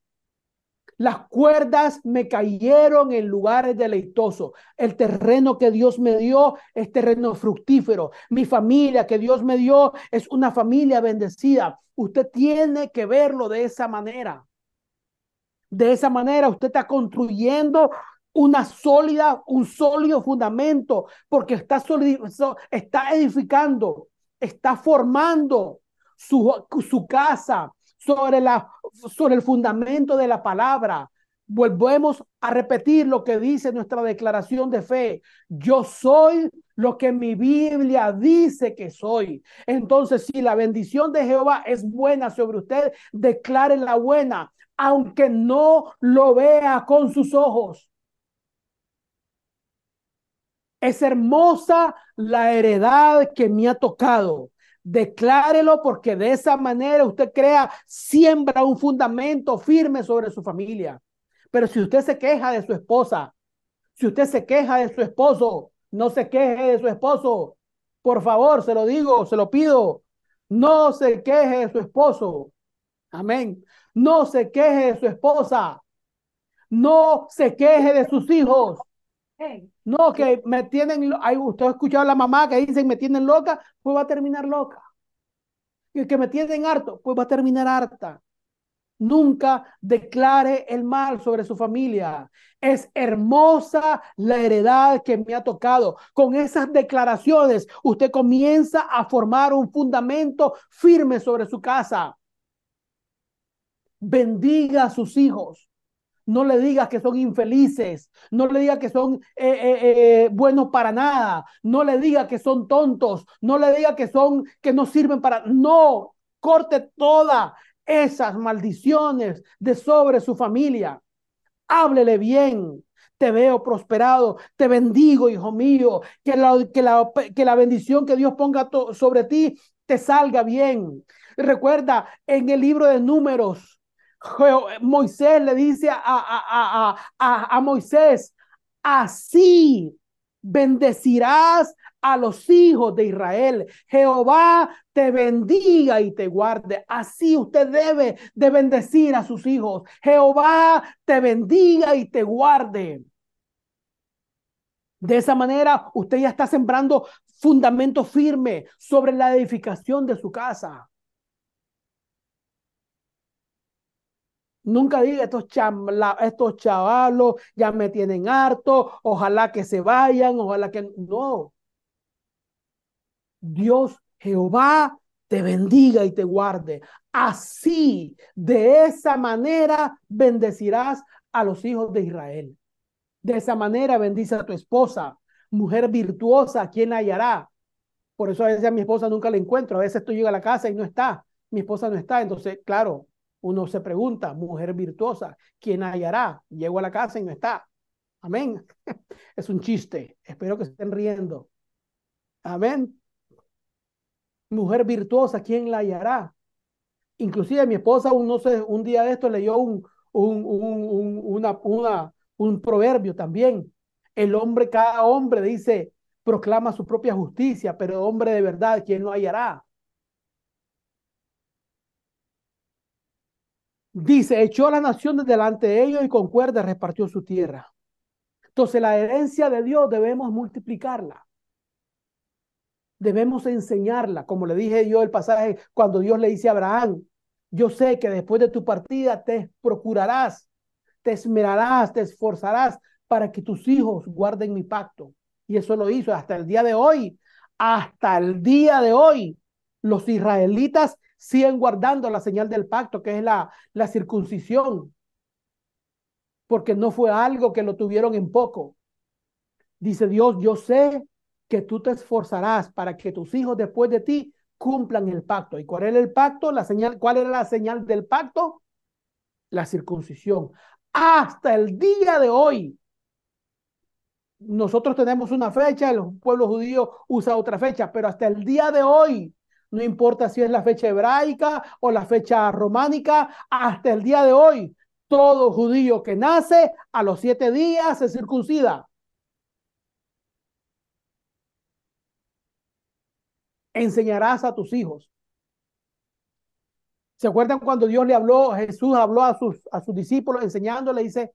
Las cuerdas me cayeron en lugares deleitosos. El terreno que Dios me dio es terreno fructífero. Mi familia que Dios me dio es una familia bendecida. Usted tiene que verlo de esa manera. De esa manera usted está construyendo una sólida, un sólido fundamento, porque está, está edificando, está formando su, su casa sobre, la, sobre el fundamento de la palabra. Volvemos a repetir lo que dice nuestra declaración de fe. Yo soy lo que mi Biblia dice que soy. Entonces, si la bendición de Jehová es buena sobre usted, declare la buena, aunque no lo vea con sus ojos. Es hermosa la heredad que me ha tocado. Declárelo porque de esa manera usted crea, siembra un fundamento firme sobre su familia. Pero si usted se queja de su esposa, si usted se queja de su esposo, no se queje de su esposo. Por favor, se lo digo, se lo pido. No se queje de su esposo. Amén. No se queje de su esposa. No se queje de sus hijos. No, que me tienen, usted ha escuchado a la mamá que dicen me tienen loca, pues va a terminar loca. Y que me tienen harto, pues va a terminar harta. Nunca declare el mal sobre su familia. Es hermosa la heredad que me ha tocado. Con esas declaraciones, usted comienza a formar un fundamento firme sobre su casa. Bendiga a sus hijos. No le digas que son infelices, no le digas que son eh, eh, eh, buenos para nada, no le digas que son tontos, no le digas que son que no sirven para no corte todas esas maldiciones de sobre su familia. Háblele bien, te veo prosperado, te bendigo, hijo mío, que la, que la, que la bendición que Dios ponga sobre ti te salga bien. Recuerda en el libro de números, Moisés le dice a, a, a, a, Moisés, así bendecirás a los hijos de Israel. Jehová te bendiga y te guarde. Así usted debe de bendecir a sus hijos. Jehová te bendiga y te guarde. De esa manera, usted ya está sembrando fundamento firme sobre la edificación de su casa. Nunca diga estos, estos chavalos ya me tienen harto, ojalá que se vayan, ojalá que no. Dios Jehová te bendiga y te guarde. Así, de esa manera, bendecirás a los hijos de Israel. De esa manera bendice a tu esposa, mujer virtuosa, ¿quién hallará? Por eso a veces a mi esposa nunca la encuentro. A veces tú llegas a la casa y no está. Mi esposa no está. Entonces, claro, uno se pregunta, mujer virtuosa, ¿quién hallará? Llego a la casa y no está. Amén. [laughs] Es un chiste. Espero que estén riendo. Amén. Mujer virtuosa, ¿quién la hallará? Inclusive mi esposa, un, no sé, un día de esto leyó un, un, un, una, una, un proverbio también. El hombre, cada hombre dice, proclama su propia justicia, pero hombre de verdad, ¿quién lo hallará? Dice, echó a las naciones delante de ellos y con cuerdas repartió su tierra. Entonces la herencia de Dios debemos multiplicarla. Debemos enseñarla, como le dije yo el pasaje cuando Dios le dice a Abraham, yo sé que después de tu partida te procurarás, te esmerarás, te esforzarás para que tus hijos guarden mi pacto. Y eso lo hizo hasta el día de hoy. Hasta el día de hoy, los israelitas siguen guardando la señal del pacto, que es la, la circuncisión, porque no fue algo que lo tuvieron en poco. Dice Dios, yo sé que tú te esforzarás para que tus hijos después de ti cumplan el pacto. ¿Y cuál era el pacto? La señal, ¿cuál era la señal del pacto? La circuncisión. Hasta el día de hoy. Nosotros tenemos una fecha, el pueblo judío usa otra fecha, pero hasta el día de hoy no importa si es la fecha hebraica o la fecha románica, hasta el día de hoy, todo judío que nace a los siete días se circuncida. Enseñarás a tus hijos. ¿Se acuerdan cuando Dios le habló, Jesús habló a sus, a sus discípulos enseñándole, dice,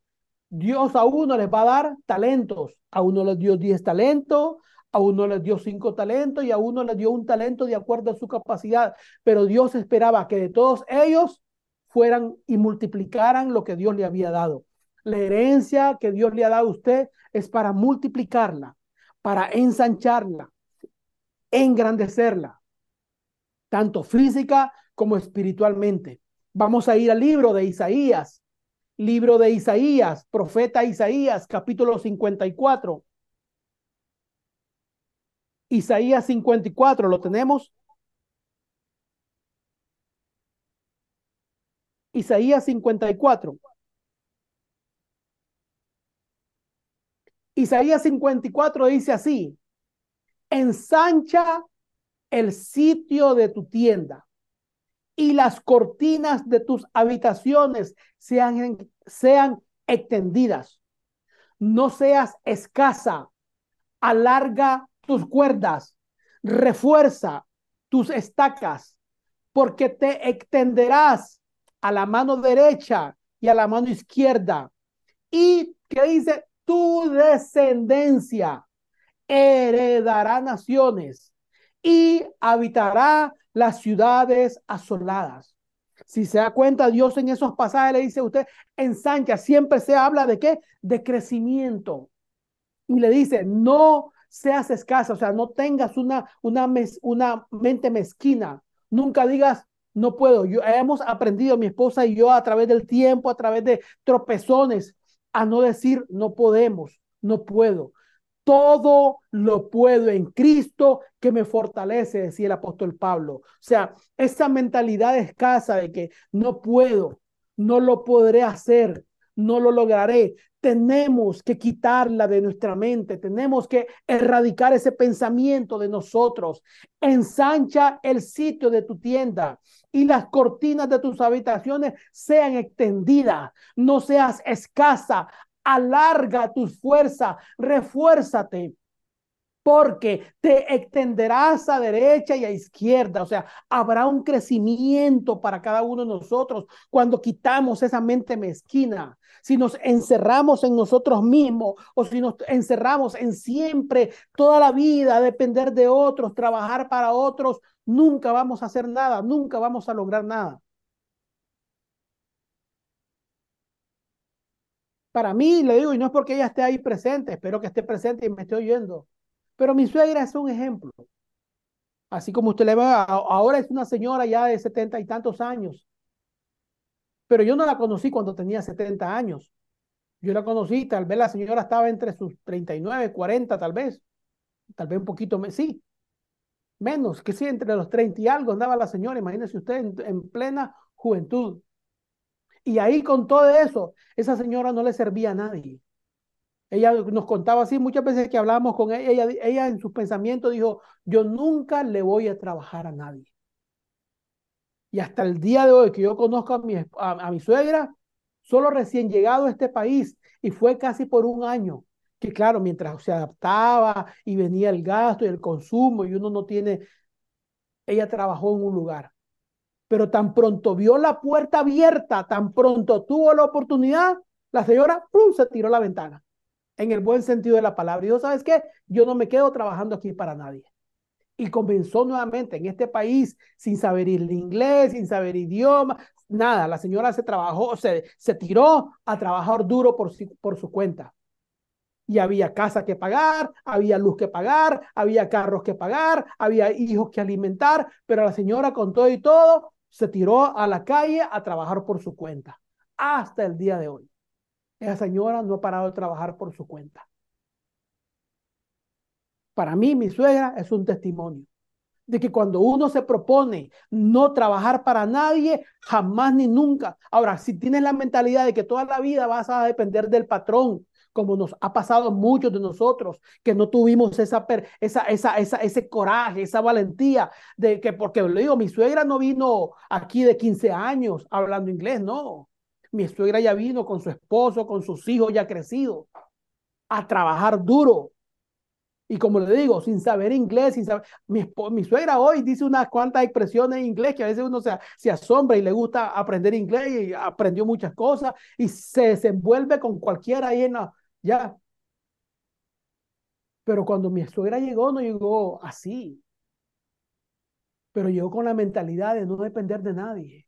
Dios a uno les va a dar talentos, a uno les dio diez talentos, a uno les dio cinco talentos y a uno les dio un talento de acuerdo a su capacidad, pero Dios esperaba que de todos ellos fueran y multiplicaran lo que Dios le había dado. La herencia que Dios le ha dado a usted es para multiplicarla, para ensancharla, engrandecerla, tanto física como espiritualmente. Vamos a ir al libro de Isaías, libro de Isaías, profeta Isaías, capítulo 54. Isaías 54, ¿lo tenemos? Isaías 54. Isaías 54 dice así, ensancha el sitio de tu tienda y las cortinas de tus habitaciones sean, sean extendidas. No seas escasa, alarga tus cuerdas, refuerza tus estacas, porque te extenderás a la mano derecha y a la mano izquierda. Y que dice, tu descendencia heredará naciones y habitará las ciudades asoladas. Si se da cuenta, Dios en esos pasajes le dice a usted, ensancha, siempre se habla de qué? De crecimiento. Y le dice, no seas escasa, o sea, no tengas una, una, una mente mezquina. Nunca digas, no puedo. Yo, hemos aprendido, mi esposa y yo, a través del tiempo, a través de tropezones, a no decir, no podemos, no puedo. Todo lo puedo en Cristo que me fortalece, decía el apóstol Pablo. O sea, esa mentalidad escasa de que no puedo, no lo podré hacer, no lo lograré. Tenemos que quitarla de nuestra mente, tenemos que erradicar ese pensamiento de nosotros. Ensancha el sitio de tu tienda y las cortinas de tus habitaciones sean extendidas. No seas escasa, alarga tus fuerzas, refuérzate porque te extenderás a derecha y a izquierda, o sea, habrá un crecimiento para cada uno de nosotros cuando quitamos esa mente mezquina, si nos encerramos en nosotros mismos o si nos encerramos en siempre, toda la vida, depender de otros, trabajar para otros, nunca vamos a hacer nada, nunca vamos a lograr nada. Para mí, le digo, y no es porque ella esté ahí presente, espero que esté presente y me esté oyendo pero mi suegra es un ejemplo. Así como usted le ve, ahora es una señora ya de setenta y tantos años. Pero yo no la conocí cuando tenía 70 años. Yo la conocí, tal vez la señora estaba entre sus 39, 40, tal vez. Tal vez un poquito, sí. Menos, que sí, entre los 30 y algo andaba la señora, imagínese usted en, en plena juventud. Y ahí con todo eso, esa señora no le servía a nadie. Ella nos contaba así muchas veces que hablábamos con ella, ella, ella en sus pensamientos dijo, yo nunca le voy a trabajar a nadie. Y hasta el día de hoy que yo conozco a mi, a, mi suegra, solo recién llegado a este país y fue casi por un año, que claro, mientras se adaptaba y venía el gasto y el consumo y uno no tiene, ella trabajó en un lugar. Pero tan pronto vio la puerta abierta, tan pronto tuvo la oportunidad, la señora ¡pum! se tiró la ventana, en el buen sentido de la palabra. Y dijo, ¿sabes qué? Yo no me quedo trabajando aquí para nadie. Y comenzó nuevamente en este país sin saber el inglés, sin saber idioma, nada. La señora se trabajó, se, se tiró a trabajar duro por, por su cuenta. Y había casa que pagar, había luz que pagar, había carros que pagar, había hijos que alimentar, pero la señora con todo y todo se tiró a la calle a trabajar por su cuenta hasta el día de hoy. Esa señora no ha parado de trabajar por su cuenta. Para mí, mi suegra es un testimonio de que cuando uno se propone no trabajar para nadie, jamás ni nunca. Ahora, si tienes la mentalidad de que toda la vida vas a depender del patrón, como nos ha pasado muchos de nosotros, que no tuvimos esa, esa, esa, esa, ese coraje, esa valentía, de que, porque le digo, mi suegra no vino aquí de 15 años hablando inglés, no. Mi suegra ya vino con su esposo, con sus hijos ya crecidos, a trabajar duro. Y como le digo, sin saber inglés, sin saber, mi, mi suegra hoy dice unas cuantas expresiones en inglés que a veces uno se, se asombra y le gusta aprender inglés y aprendió muchas cosas y se desenvuelve con cualquiera ahí en la, ya. Pero cuando mi suegra llegó, no llegó así. Pero llegó con la mentalidad de no depender de nadie.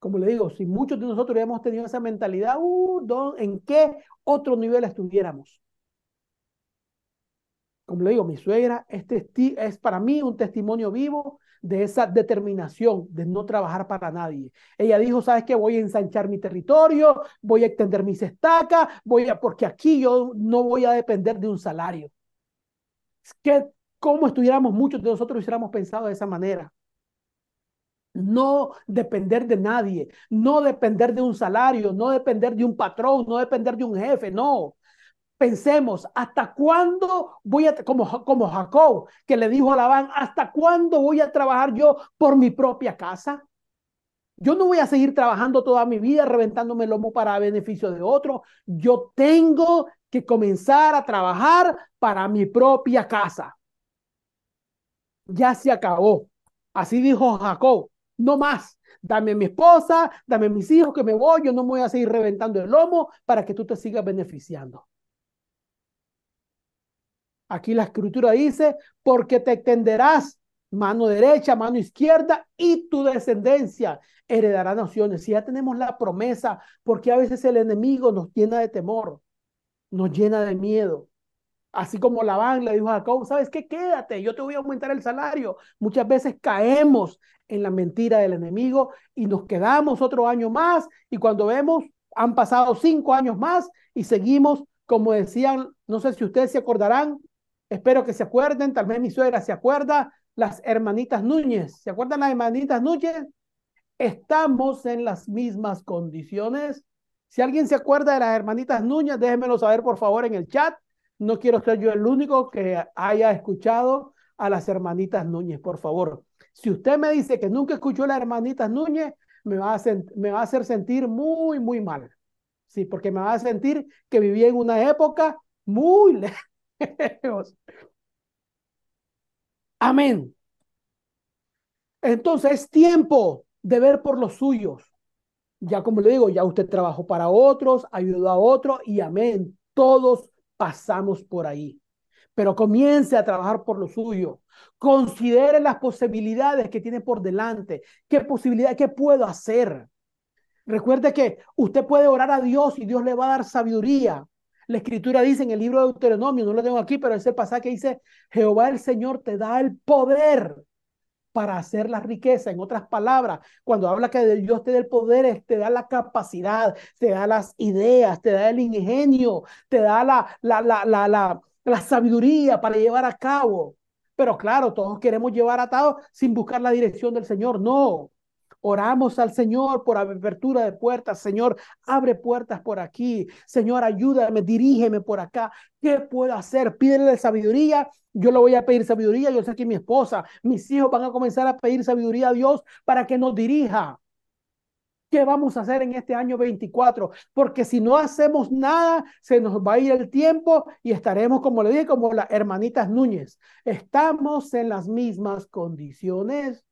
Como le digo, si muchos de nosotros hubiéramos tenido esa mentalidad, uh, ¿en qué otro nivel estuviéramos? Como le digo, mi suegra este es para mí un testimonio vivo de esa determinación de no trabajar para nadie. Ella dijo, ¿sabes qué? Voy a ensanchar mi territorio, voy a extender mis estacas, voy a, porque aquí yo no voy a depender de un salario. Es que como estuviéramos muchos de nosotros hubiéramos pensado de esa manera. No depender de nadie, no depender de un salario, no depender de un patrón, no depender de un jefe, no pensemos, ¿hasta cuándo voy a, como, como Jacob, que le dijo a Labán, ¿hasta cuándo voy a trabajar yo por mi propia casa? Yo no voy a seguir trabajando toda mi vida reventándome el lomo para beneficio de otro. Yo tengo que comenzar a trabajar para mi propia casa. Ya se acabó. Así dijo Jacob. No más. Dame a mi esposa, dame a mis hijos que me voy. Yo no me voy a seguir reventando el lomo para que tú te sigas beneficiando. Aquí la escritura dice, porque te extenderás mano derecha, mano izquierda y tu descendencia heredará naciones. Si ya tenemos la promesa, porque a veces el enemigo nos llena de temor, nos llena de miedo. Así como Labán le dijo a Jacob, ¿sabes qué? Quédate, yo te voy a aumentar el salario. Muchas veces caemos en la mentira del enemigo y nos quedamos otro año más y cuando vemos, han pasado cinco años más y seguimos, como decían, no sé si ustedes se acordarán, Espero que se acuerden, tal vez mi suegra se acuerda, las hermanitas Núñez. ¿Se acuerdan las hermanitas Núñez? Estamos en las mismas condiciones. Si alguien se acuerda de las hermanitas Núñez, déjenmelo saber por favor en el chat. No quiero ser yo el único que haya escuchado a las hermanitas Núñez, por favor. Si usted me dice que nunca escuchó a las hermanitas Núñez, me va a, me va a hacer sentir muy, muy mal. Sí, porque me va a sentir que viví en una época muy [laughs] lejos Amén. Entonces es tiempo de ver por los suyos. Ya como le digo, ya usted trabajó para otros, ayudó a otros y amén. Todos pasamos por ahí. Pero comience a trabajar por lo suyo. Considere las posibilidades que tiene por delante. ¿Qué posibilidad, qué puedo hacer? Recuerde que usted puede orar a Dios y Dios le va a dar sabiduría. La escritura dice en el libro de Deuteronomio, no lo tengo aquí, pero es el pasaje dice, Jehová el Señor te da el poder para hacer la riqueza. En otras palabras, cuando habla que Dios te da el poder, te da la capacidad, te da las ideas, te da el ingenio, te da la, la, la, la, la, sabiduría para llevar a cabo. Pero claro, todos queremos llevar atado sin buscar la dirección del Señor. No, Oramos al Señor por apertura de puertas. Señor, abre puertas por aquí. Señor, ayúdame, dirígeme por acá. ¿Qué puedo hacer? Pídele sabiduría. Yo le voy a pedir sabiduría. Yo sé que mi esposa, mis hijos van a comenzar a pedir sabiduría a Dios para que nos dirija. ¿Qué vamos a hacer en este año 24? Porque si no hacemos nada, se nos va a ir el tiempo y estaremos, como le dije, como las hermanitas Núñez. Estamos en las mismas condiciones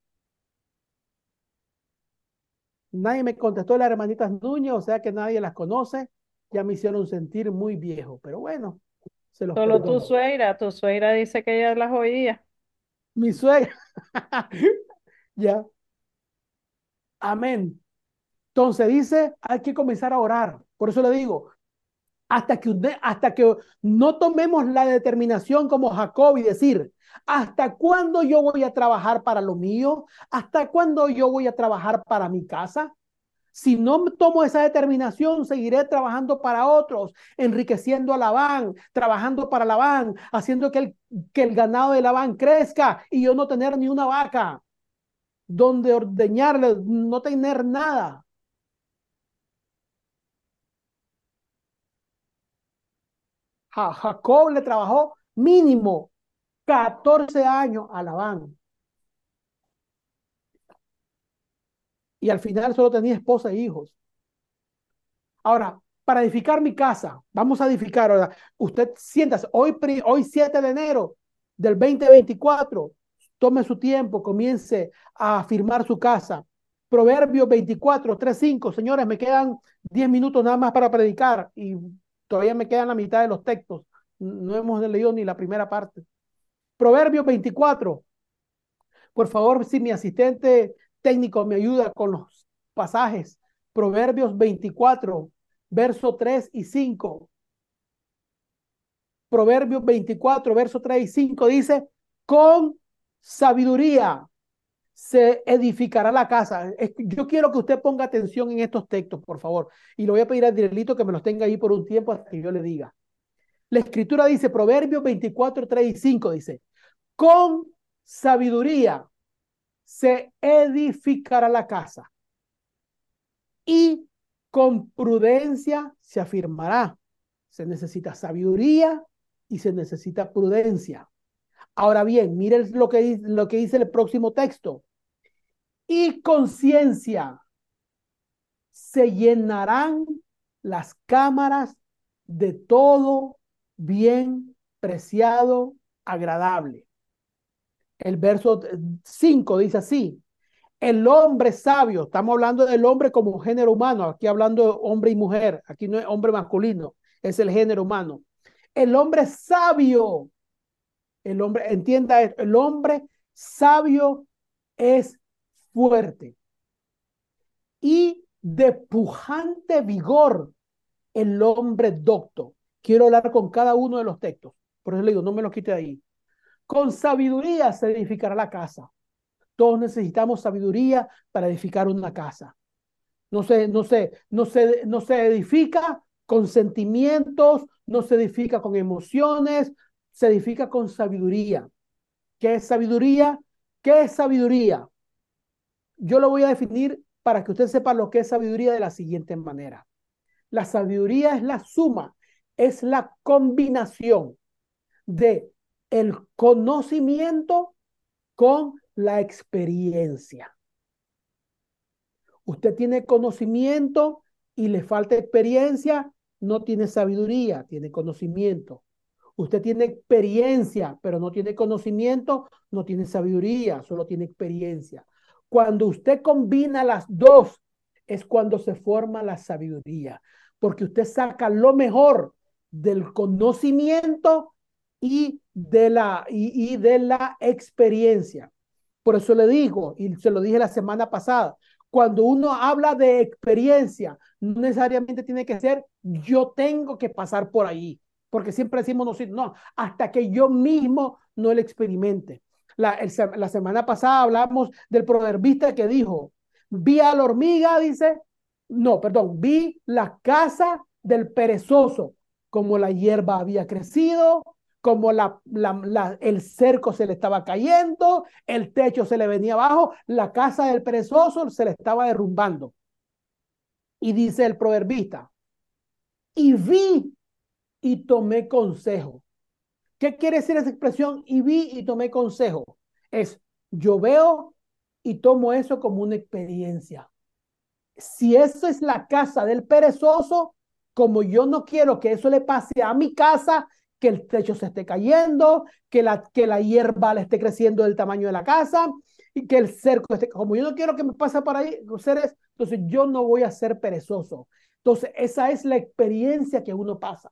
Nadie me contestó las hermanitas Núñez, o sea que nadie las conoce. Ya me hicieron sentir muy viejo, pero bueno, se los Solo tu suegra, tu suegra dice que ella las oía. Mi suegra. [laughs] ya. Amén. Entonces dice, hay que comenzar a orar. Por eso le digo, hasta que, hasta que no tomemos la determinación como Jacob y decir, ¿hasta cuándo yo voy a trabajar para lo mío? ¿Hasta cuándo yo voy a trabajar para mi casa? Si no tomo esa determinación, seguiré trabajando para otros, enriqueciendo a Labán, trabajando para Labán, haciendo que el, que el ganado de Labán crezca y yo no tener ni una vaca donde ordeñarle, no tener nada. Ja- Jacob le trabajó mínimo 14 años a Labán. Y al final solo tenía esposa e hijos. Ahora, para edificar mi casa, vamos a edificar ahora. Usted siéntase, hoy, hoy 7 de enero del 2024, tome su tiempo, comience a firmar su casa. Proverbios 24, 3, 5. Señores, me quedan 10 minutos nada más para predicar y todavía me quedan la mitad de los textos. No hemos leído ni la primera parte. Proverbios 24. Por favor, si mi asistente técnico me ayuda con los pasajes. Proverbios 24, verso 3 y 5. Proverbios 24, verso 3 y 5 dice, con sabiduría se edificará la casa. Yo quiero que usted ponga atención en estos textos, por favor. Y le voy a pedir a Direlito que me los tenga ahí por un tiempo hasta que yo le diga. La escritura dice, Proverbios 24, 3 y 5 dice, con sabiduría se edificará la casa y con prudencia se afirmará. Se necesita sabiduría y se necesita prudencia. Ahora bien, miren lo que, lo que dice el próximo texto. Y conciencia se llenarán las cámaras de todo bien preciado, agradable. El verso 5 dice así, el hombre sabio, estamos hablando del hombre como género humano, aquí hablando de hombre y mujer, aquí no es hombre masculino, es el género humano. El hombre sabio, el hombre, entienda el hombre sabio es fuerte y de pujante vigor el hombre docto. Quiero hablar con cada uno de los textos, por eso le digo, no me lo quite de ahí. Con sabiduría se edificará la casa. Todos necesitamos sabiduría para edificar una casa. No se, no se, no se, no se edifica con sentimientos, no se edifica con emociones, se edifica con sabiduría. ¿Qué es sabiduría? ¿Qué es sabiduría? Yo lo voy a definir para que usted sepa lo que es sabiduría de la siguiente manera. La sabiduría es la suma, es la combinación de el conocimiento con la experiencia. Usted tiene conocimiento y le falta experiencia, no tiene sabiduría, tiene conocimiento. Usted tiene experiencia, pero no tiene conocimiento, no tiene sabiduría, solo tiene experiencia. Cuando usted combina las dos, es cuando se forma la sabiduría, porque usted saca lo mejor del conocimiento y de la, y, de la experiencia. Por eso le digo, y se lo dije la semana pasada, cuando uno habla de experiencia, no necesariamente tiene que ser yo tengo que pasar por ahí, porque siempre decimos nosotros, no, hasta que yo mismo no lo experimente. La, el, la semana pasada hablamos del proverbista que dijo, vi a la hormiga, dice, no, perdón, vi la casa del perezoso, como la hierba había crecido, como la, la, el cerco se le estaba cayendo, el techo se le venía abajo, la casa del perezoso se le estaba derrumbando. Y dice el proverbista, y vi y tomé consejo. ¿Qué quiere decir esa expresión? Y vi y tomé consejo. Es, yo veo y tomo eso como una experiencia. Si eso es la casa del perezoso, como yo no quiero que eso le pase a mi casa, que el techo se esté cayendo, que la, que la hierba le esté creciendo del tamaño de la casa, y que el cerco esté, como yo no quiero que me pase para ahí, seres, entonces yo no voy a ser perezoso. Entonces, esa es la experiencia que uno pasa.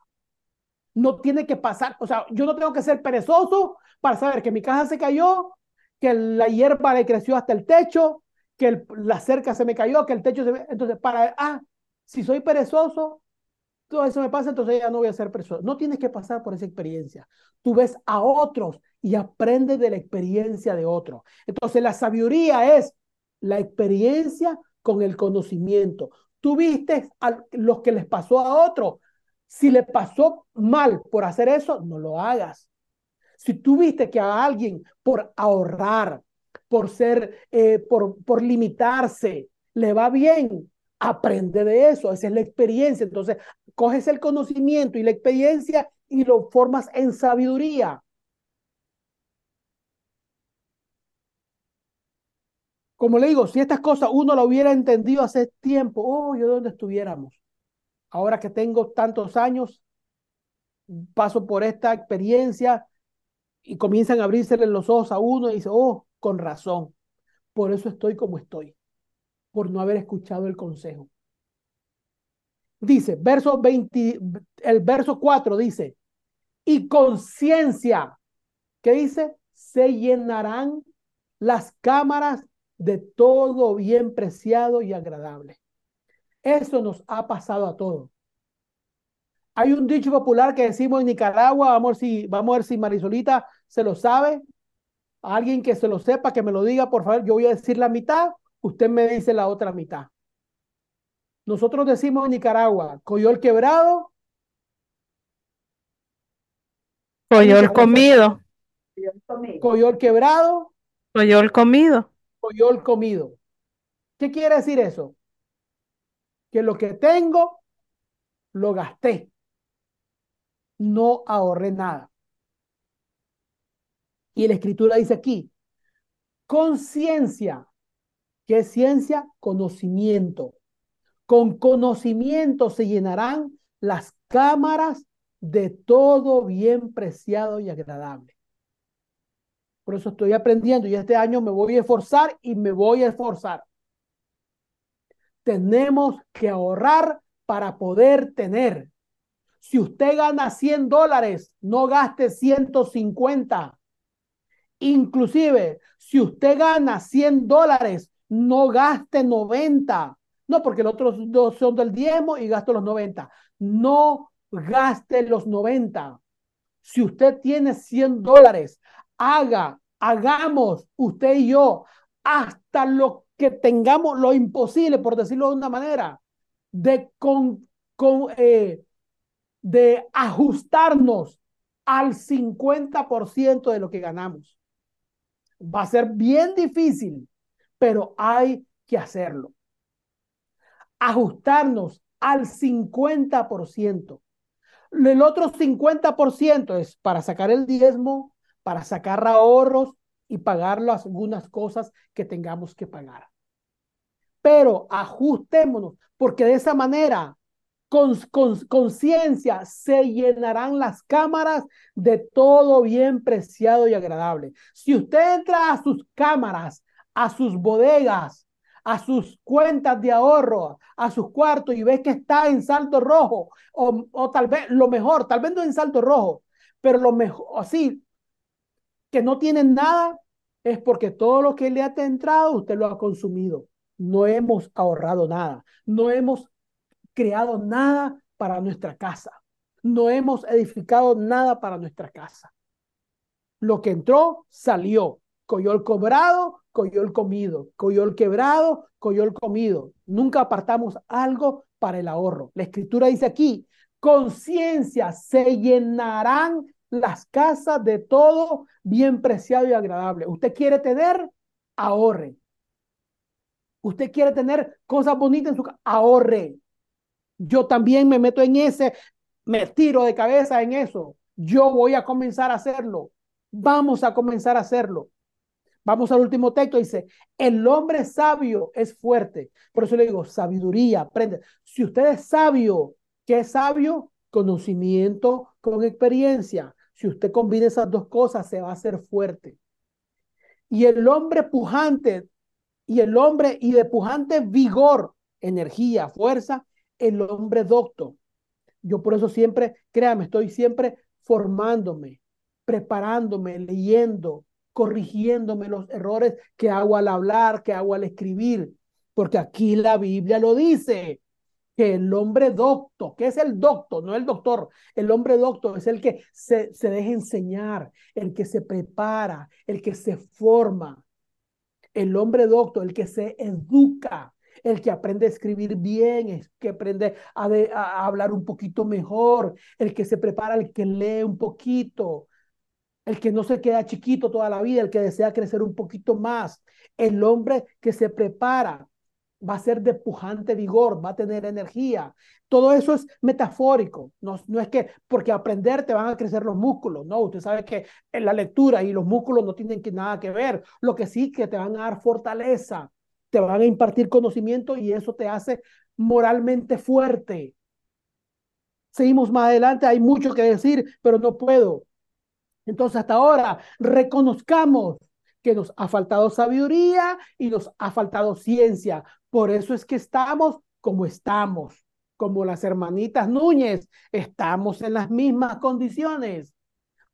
No tiene que pasar, o sea, yo no tengo que ser perezoso para saber que mi casa se cayó, que la hierba le creció hasta el techo, que la cerca se me cayó, que el techo se me... Entonces, para, ah, si soy perezoso, todo eso me pasa, entonces ya no voy a ser perezoso. No tienes que pasar por esa experiencia. Tú ves a otros y aprendes de la experiencia de otros. Entonces, la sabiduría es la experiencia con el conocimiento. Tú viste a los que les pasó a otros. Si le pasó mal por hacer eso, no lo hagas. Si tú viste que a alguien por ahorrar, por ser, eh, por, por limitarse, le va bien, aprende de eso, esa es la experiencia. Entonces, coges el conocimiento y la experiencia y lo formas en sabiduría. Como le digo, si estas cosas uno lo hubiera entendido hace tiempo, oh, yo dónde estuviéramos. Ahora que tengo tantos años, paso por esta experiencia y comienzan a abrirse los ojos a uno y dice, oh, con razón, por eso estoy como estoy, por no haber escuchado el consejo. Dice, verso 20, el verso 4 dice, y conciencia, ¿qué dice? Se llenarán las cámaras de todo bien preciado y agradable. Eso nos ha pasado a todos. Hay un dicho popular que decimos en Nicaragua, vamos a ver si, vamos a ver si Marisolita se lo sabe. Alguien que se lo sepa, que me lo diga, por favor. Yo voy a decir la mitad, usted me dice la otra mitad. Nosotros decimos en Nicaragua, coyol quebrado. Coyol comido. Coyol quebrado. Coyol comido. Coyol comido. ¿Qué quiere decir eso? Que lo que tengo, lo gasté. No ahorré nada. Y la escritura dice aquí, conciencia. ¿Qué es ciencia? Conocimiento. Con conocimiento se llenarán las cámaras de todo bien preciado y agradable. Por eso estoy aprendiendo y este año me voy a esforzar y me voy a esforzar. Tenemos que ahorrar para poder tener. Si usted gana 100 dólares, no gaste 150. Inclusive, si usted gana 100 dólares, no gaste 90. No, porque los otros dos son del diezmo y gasto los 90. No gaste los 90. Si usted tiene 100 dólares, haga, hagamos usted y yo hasta lo que tengamos lo imposible, por decirlo de una manera, de, con, con, eh, de ajustarnos al 50% de lo que ganamos. Va a ser bien difícil, pero hay que hacerlo ajustarnos al 50%. El otro 50% es para sacar el diezmo, para sacar ahorros y pagar algunas cosas que tengamos que pagar. Pero ajustémonos, porque de esa manera, con conciencia, se llenarán las cámaras de todo bien preciado y agradable. Si usted entra a sus cámaras, a sus bodegas, a sus cuentas de ahorro, a sus cuartos y ves que está en saldo rojo, o, o tal vez lo mejor, tal vez no en saldo rojo, pero lo mejor, así, que no tienen nada, es porque todo lo que le ha entrado usted lo ha consumido. No hemos ahorrado nada, no hemos creado nada para nuestra casa, no hemos edificado nada para nuestra casa. Lo que entró salió, coyol cobrado, coyol comido, coyol quebrado, coyol comido. Nunca apartamos algo para el ahorro. La escritura dice aquí, conciencia, se llenarán las casas de todo bien preciado y agradable. Usted quiere tener, ahorre. Usted quiere tener cosas bonitas en su casa, ahorre. Yo también me meto en ese, me tiro de cabeza en eso. Yo voy a comenzar a hacerlo. Vamos a comenzar a hacerlo. Vamos al último texto, dice, el hombre sabio es fuerte. Por eso le digo, sabiduría, aprende. Si usted es sabio, ¿qué es sabio? Conocimiento con experiencia. Si usted combina esas dos cosas, se va a hacer fuerte. Y el hombre pujante, y el hombre y de pujante vigor, energía, fuerza, el hombre docto. Yo por eso siempre, créame, estoy siempre formándome, preparándome, leyendo, corrigiéndome los errores que hago al hablar, que hago al escribir, porque aquí la Biblia lo dice que el hombre docto, que es el docto, no el doctor, el hombre docto es el que se, se deja enseñar, el que se prepara, el que se forma. El hombre docto, el que se educa, el que aprende a escribir bien, el que aprende a, a, hablar un poquito mejor, el que se prepara, el que lee un poquito, el que no se queda chiquito toda la vida, el que desea crecer un poquito más, el hombre que se prepara, va a ser de pujante vigor, va a tener energía. Todo eso es metafórico, no, no es que porque aprender te van a crecer los músculos, no, usted sabe que en la lectura y los músculos no tienen que, nada que ver, lo que sí que te van a dar fortaleza, te van a impartir conocimiento y eso te hace moralmente fuerte. Seguimos más adelante, hay mucho que decir, pero no puedo. Entonces, hasta ahora, reconozcamos que nos ha faltado sabiduría y nos ha faltado ciencia. Por eso es que estamos como estamos, como las hermanitas Núñez, estamos en las mismas condiciones,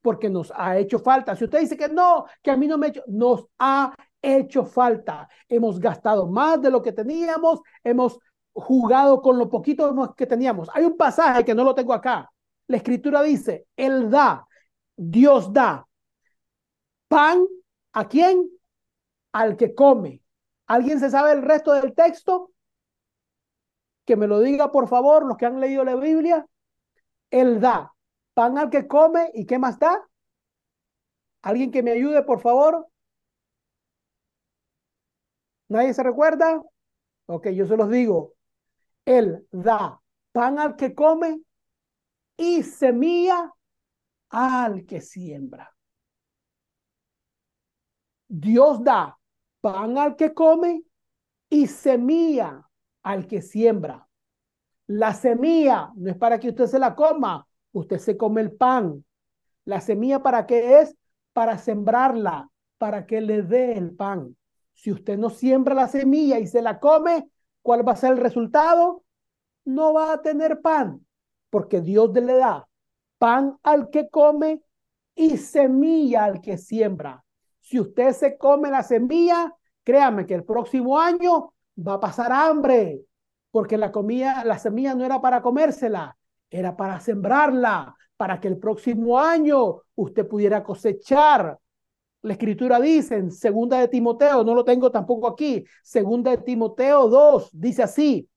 porque nos ha hecho falta. Si usted dice que no, que a mí no me ha hecho, nos ha hecho falta. Hemos gastado más de lo que teníamos, hemos jugado con lo poquito que teníamos. Hay un pasaje que no lo tengo acá. La escritura dice, Él da, Dios da pan ¿A quién? Al que come. ¿Alguien se sabe el resto del texto? Que me lo diga, por favor, los que han leído la Biblia. Él da pan al que come y ¿qué más da? ¿Alguien que me ayude, por favor? ¿Nadie se recuerda? Ok, yo se los digo. Él da pan al que come y semilla al que siembra. Dios da pan al que come y semilla al que siembra. La semilla no es para que usted se la coma, usted se come el pan. La semilla para qué es? Para sembrarla, para que le dé el pan. Si usted no siembra la semilla y se la come, ¿cuál va a ser el resultado? No va a tener pan, porque Dios le da pan al que come y semilla al que siembra. Si usted se come la semilla, créame que el próximo año va a pasar hambre, porque la comida, la semilla no era para comérsela, era para sembrarla, para que el próximo año usted pudiera cosechar. La escritura dice en segunda de Timoteo, no lo tengo tampoco aquí, segunda de Timoteo 2, dice así,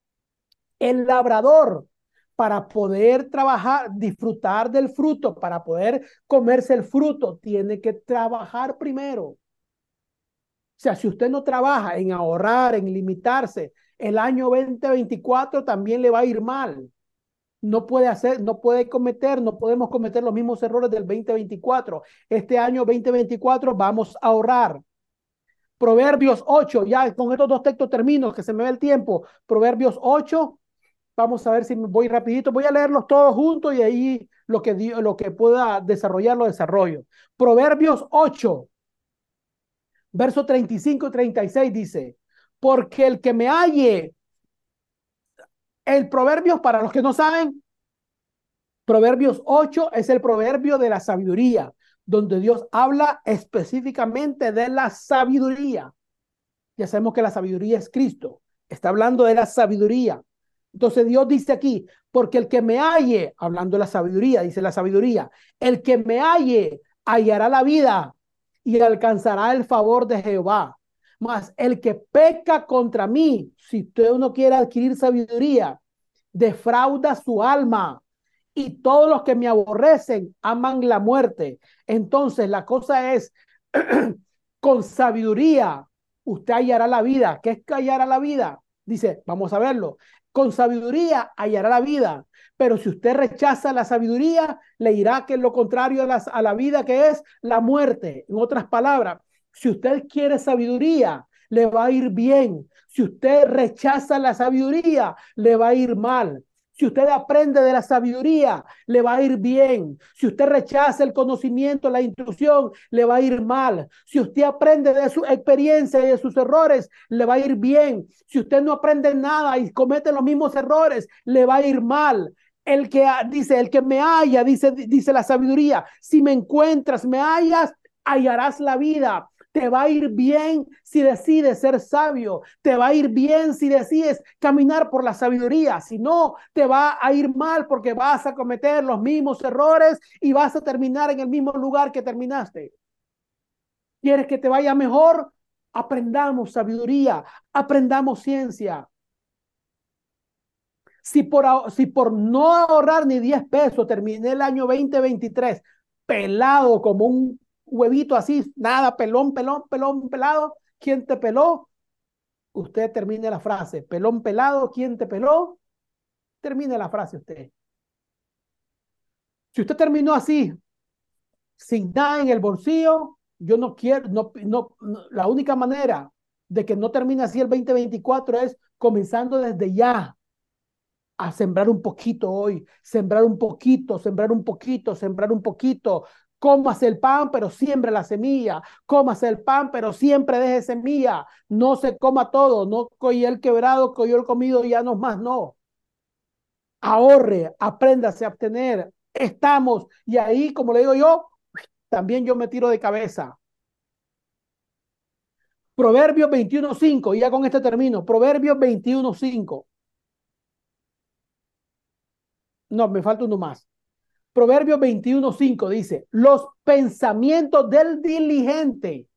el labrador para poder trabajar, disfrutar del fruto, para poder comerse el fruto, tiene que trabajar primero. O sea, si usted no trabaja en ahorrar, en limitarse, el año 2024 también le va a ir mal. No puede hacer, no puede cometer, no podemos cometer los mismos errores del 2024. Este año 2024 vamos a ahorrar. Proverbios 8, ya con estos dos textos termino, que se me ve el tiempo. Proverbios 8, Vamos a ver si voy rapidito. Voy a leerlos todos juntos y ahí lo que, lo que pueda desarrollar lo desarrollo. Proverbios 8, verso 35 y 36 dice, porque el que me halle, el proverbio, para los que no saben, Proverbios 8 es el proverbio de la sabiduría, donde Dios habla específicamente de la sabiduría. Ya sabemos que la sabiduría es Cristo. Está hablando de la sabiduría. Entonces Dios dice aquí, porque el que me halle, hablando de la sabiduría, dice la sabiduría, el que me halle hallará la vida y alcanzará el favor de Jehová. Mas el que peca contra mí, si usted no quiere adquirir sabiduría, defrauda su alma y todos los que me aborrecen aman la muerte. Entonces la cosa es, [clears throat] con sabiduría, usted hallará la vida. ¿Qué es que hallará la vida? Dice, vamos a verlo. Con sabiduría hallará la vida, pero si usted rechaza la sabiduría, le irá que lo contrario a la, a la vida que es la muerte. En otras palabras, si usted quiere sabiduría, le va a ir bien. Si usted rechaza la sabiduría, le va a ir mal. Si usted aprende de la sabiduría, le va a ir bien. Si usted rechaza el conocimiento, la instrucción, le va a ir mal. Si usted aprende de su experiencia y de sus errores, le va a ir bien. Si usted no aprende nada y comete los mismos errores, le va a ir mal. El que dice, el que me haya, dice, dice la sabiduría, si me encuentras, me hallas, hallarás la vida. Te va a ir bien si decides ser sabio. Te va a ir bien si decides caminar por la sabiduría. Si no, te va a ir mal porque vas a cometer los mismos errores y vas a terminar en el mismo lugar que terminaste. ¿Quieres que te vaya mejor? Aprendamos sabiduría, aprendamos ciencia. Si por, si por no ahorrar ni 10 pesos terminé el año 2023 pelado como un huevito así, nada, pelón, pelón, pelón, pelado. ¿Quién te peló? Usted termine la frase. Pelón, pelado, ¿quién te peló? Termine la frase usted. Si usted terminó así, sin nada en el bolsillo, yo no quiero, no, no, la única manera de que no termine así el 2024 es comenzando desde ya a sembrar un poquito hoy, sembrar un poquito, sembrar un poquito, sembrar un poquito, Cómase el pan, pero siempre la semilla. Cómase el pan, pero siempre deje semilla. No se coma todo. No coy el quebrado, coyó el comido, ya no más, no. Ahorre, apréndase a obtener. Estamos. Y ahí, como le digo yo, también yo me tiro de cabeza. Proverbios 21.5, y ya con este término. Proverbios 21.5. No, me falta uno más. Proverbios 21.5 dice, los pensamientos del diligente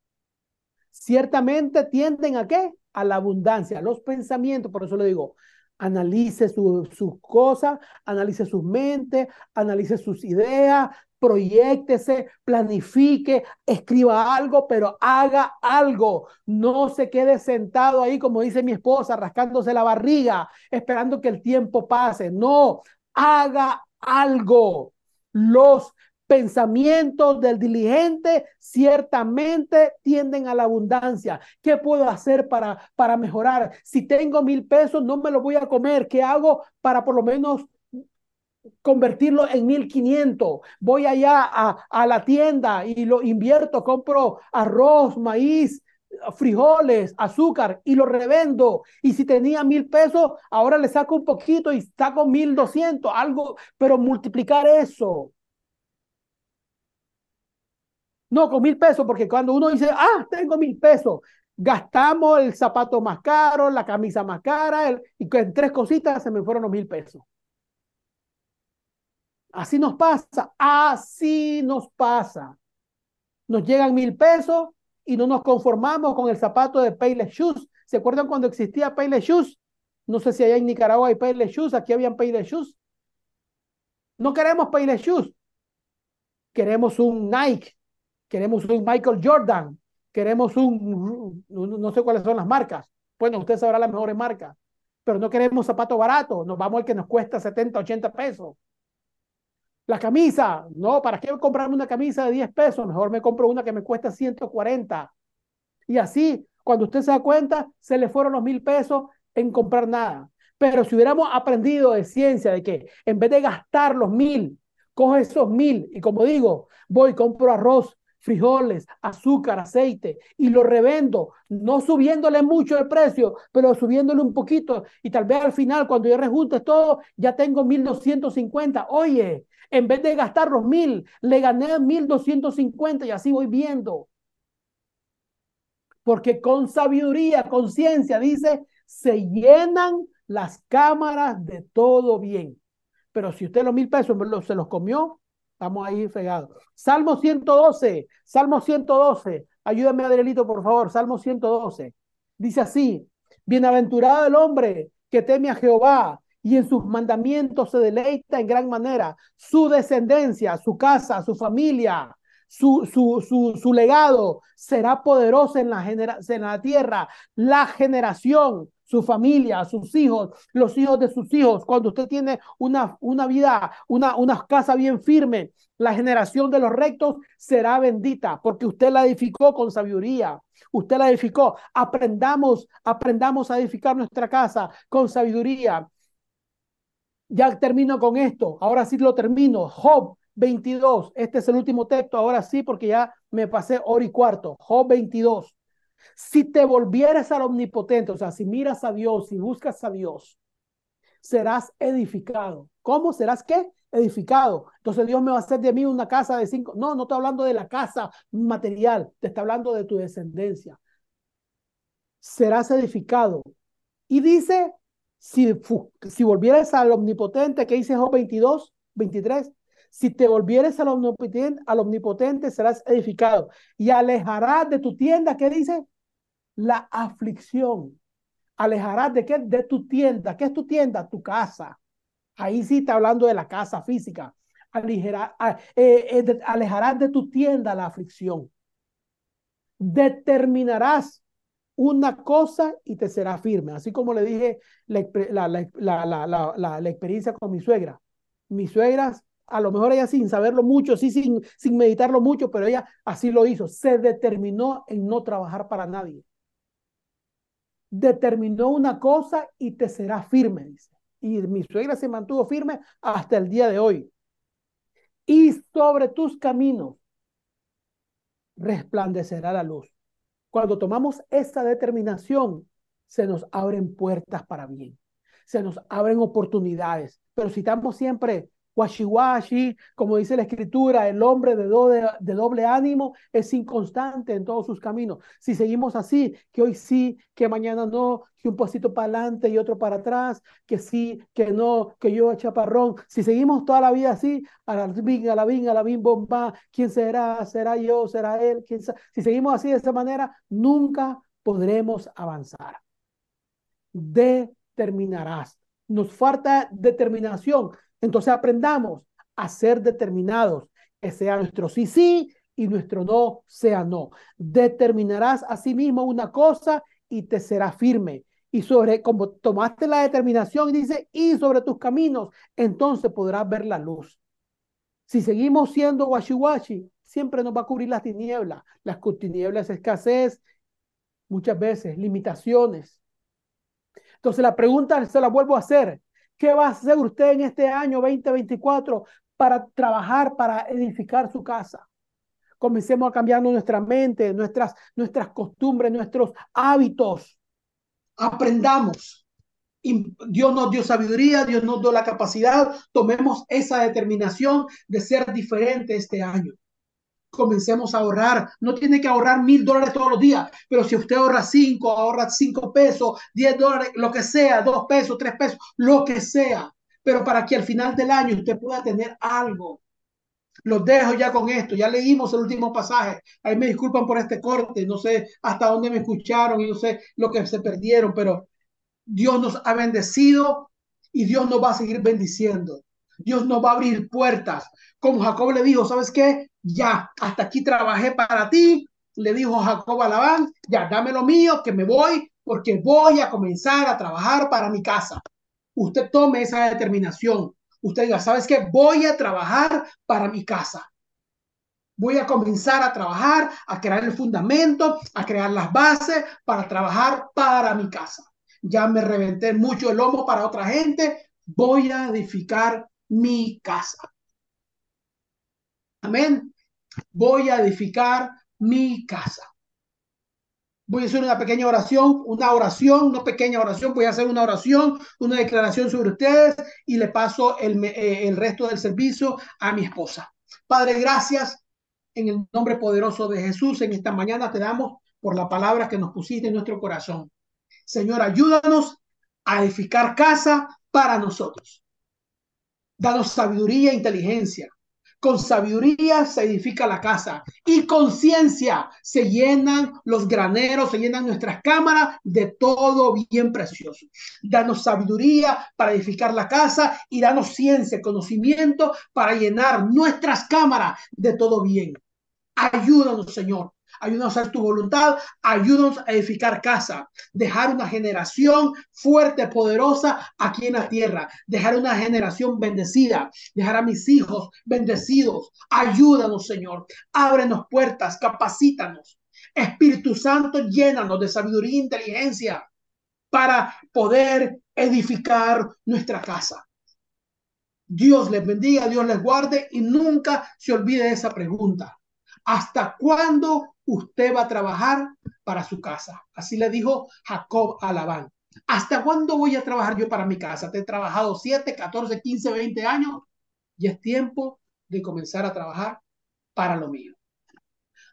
ciertamente tienden a qué? A la abundancia. Los pensamientos, por eso le digo, analice sus cosas, analice sus mentes, analice sus ideas, proyectese, planifique, escriba algo, pero haga algo. No se quede sentado ahí, como dice mi esposa, rascándose la barriga, esperando que el tiempo pase. No, haga algo. Los pensamientos del diligente ciertamente tienden a la abundancia. ¿Qué puedo hacer para, para mejorar? Si tengo mil pesos, no me lo voy a comer. ¿Qué hago para por lo menos convertirlo en mil quinientos? Voy allá a, a la tienda y lo invierto, compro arroz, maíz, frijoles, azúcar y lo revendo. Y si tenía mil pesos, ahora le saco un poquito y saco mil doscientos, algo, pero multiplicar eso. No, con mil pesos, porque cuando uno dice, ah, tengo mil pesos, gastamos el zapato más caro, la camisa más cara, y en tres cositas se me fueron los mil pesos. Así nos pasa, así nos pasa. Nos llegan mil pesos y no nos conformamos con el zapato de Payless Shoes. ¿Se acuerdan cuando existía Payless Shoes? No sé si allá en Nicaragua hay Payless Shoes, aquí habían Payless Shoes. No queremos Payless Shoes. Queremos un Nike, queremos un Michael Jordan, queremos un, no sé cuáles son las marcas. Bueno, usted sabrá las mejores marcas, pero no queremos zapato barato, nos vamos al que nos cuesta 70, 80 pesos. La camisa, no, ¿para qué comprarme una camisa de 10 pesos? Mejor me compro una que me cuesta 140. Y así, cuando usted se da cuenta, se le fueron los mil pesos en comprar nada. Pero si hubiéramos aprendido de ciencia de que en vez de gastar los mil, cojo esos mil y como digo, voy, compro arroz, frijoles, azúcar, aceite y lo revendo, no subiéndole mucho el precio, pero subiéndole un poquito y tal vez al final cuando yo rejunte todo ya tengo 1250. Oye, en vez de gastar los mil, le gané 1250 y así voy viendo. Porque con sabiduría, con ciencia, dice, se llenan las cámaras de todo bien. Pero si usted los mil pesos se los comió, estamos ahí fregados. Salmo 112, Salmo 112. Ayúdame, Adrielito, por favor. Salmo 112. Dice así, bienaventurado el hombre que teme a Jehová y en sus mandamientos se deleita en gran manera. Su descendencia, su casa, su familia, su, su, su, su legado será poderoso en la, en la tierra. La generación, su familia, sus hijos, los hijos de sus hijos. Cuando usted tiene una, una vida, una, una casa bien firme, la generación de los rectos será bendita porque usted la edificó con sabiduría. Usted la edificó. Aprendamos, aprendamos a edificar nuestra casa con sabiduría. Ya termino con esto. Ahora sí lo termino. Job 22. Este es el último texto. Ahora sí, porque ya me pasé hora y cuarto. Job 22. Si te volvieres al omnipotente, o sea, si miras a Dios, si buscas a Dios, serás edificado. ¿Cómo serás qué? Edificado. Entonces Dios me va a hacer de mí una casa de cinco. No, no estoy hablando de la casa material, te está hablando de tu descendencia. Serás edificado. Y dice, si, si volvieras al omnipotente, que dice Job 22, 23, si te volvieres al omnipotente, serás edificado y alejarás de tu tienda, ¿qué dice? La aflicción. Alejarás de qué? De tu tienda. ¿Qué es tu tienda? Tu casa. Ahí sí está hablando de la casa física. Ah, eh, eh, alejarás de tu tienda la aflicción. Determinarás una cosa y te será firme. Así como le dije la, la experiencia con mi suegra. Mi suegra a lo mejor ella sin saberlo mucho, sí, sin, sin meditarlo mucho, pero ella así lo hizo. Se determinó en no trabajar para nadie. Determinó una cosa y te será firme, dice. Y mi suegra se mantuvo firme hasta el día de hoy. Y sobre tus caminos resplandecerá la luz. Cuando tomamos esa determinación, se nos abren puertas para bien, se nos abren oportunidades. Pero si estamos siempre washiwashi, como dice la escritura, el hombre de doble, de doble ánimo es inconstante en todos sus caminos. Si seguimos así, que hoy sí, que mañana no, que un pasito para adelante y otro para atrás, que sí, que no, que yo chaparrón. Si seguimos toda la vida así, a la bing, a la bing, a la bing, bomba, ¿quién será? ¿Será yo? ¿Será él? ¿Quién Si seguimos así de esa manera, nunca podremos avanzar. Determinarás. Nos falta determinación entonces aprendamos a ser determinados, que sea nuestro sí sí y nuestro no sea no. Determinarás a sí mismo una cosa y te será firme. Y sobre, como tomaste la determinación, dice, y sobre tus caminos, entonces podrás ver la luz. Si seguimos siendo washi siempre nos va a cubrir las tinieblas. Las tinieblas, escasez, muchas veces, limitaciones. Entonces la pregunta se la vuelvo a hacer. ¿Qué va a hacer usted en este año 2024 para trabajar, para edificar su casa? Comencemos a cambiar nuestra mente, nuestras, nuestras costumbres, nuestros hábitos. Aprendamos. Dios nos dio sabiduría, Dios nos dio la capacidad. Tomemos esa determinación de ser diferente este año comencemos a ahorrar. No tiene que ahorrar mil dólares todos los días, pero si usted ahorra cinco, ahorra cinco pesos, diez dólares, lo que sea, dos pesos, tres pesos, lo que sea, pero para que al final del año usted pueda tener algo. Los dejo ya con esto. Ya leímos el último pasaje. Ahí me disculpan por este corte. No sé hasta dónde me escucharon y no sé lo que se perdieron, pero Dios nos ha bendecido y Dios nos va a seguir bendiciendo. Dios nos va a abrir puertas. Como Jacob le dijo, ¿sabes qué? Ya, hasta aquí trabajé para ti. Le dijo Jacob a Labán, ya, dame lo mío, que me voy, porque voy a comenzar a trabajar para mi casa. Usted tome esa determinación. Usted diga, ¿sabes qué? Voy a trabajar para mi casa. Voy a comenzar a trabajar, a crear el fundamento, a crear las bases para trabajar para mi casa. Ya me reventé mucho el lomo para otra gente. Voy a edificar mi casa. Amén. Voy a edificar mi casa. Voy a hacer una pequeña oración, una oración, una pequeña oración. Voy a hacer una oración, una declaración sobre ustedes y le paso el, eh, el resto del servicio a mi esposa. Padre, gracias en el nombre poderoso de Jesús. En esta mañana te damos por la palabra que nos pusiste en nuestro corazón. Señor, ayúdanos a edificar casa para nosotros. Danos sabiduría e inteligencia. Con sabiduría se edifica la casa y con ciencia se llenan los graneros, se llenan nuestras cámaras de todo bien precioso. Danos sabiduría para edificar la casa y danos ciencia, conocimiento para llenar nuestras cámaras de todo bien. Ayúdanos, Señor, ayúdanos a hacer tu voluntad, ayúdanos a edificar casa, dejar una generación fuerte, poderosa aquí en la tierra, dejar una generación bendecida, dejar a mis hijos bendecidos. Ayúdanos, Señor, ábrenos puertas, capacítanos. Espíritu Santo, llénanos de sabiduría e inteligencia para poder edificar nuestra casa. Dios les bendiga, Dios les guarde y nunca se olvide de esa pregunta. ¿Hasta cuándo usted va a trabajar para su casa? Así le dijo Jacob a Labán. ¿Hasta cuándo voy a trabajar yo para mi casa? Te he trabajado 7, 14, 15, 20 años y es tiempo de comenzar a trabajar para lo mío.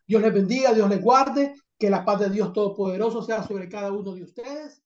Dios les bendiga, Dios les guarde, que la paz de Dios Todopoderoso sea sobre cada uno de ustedes.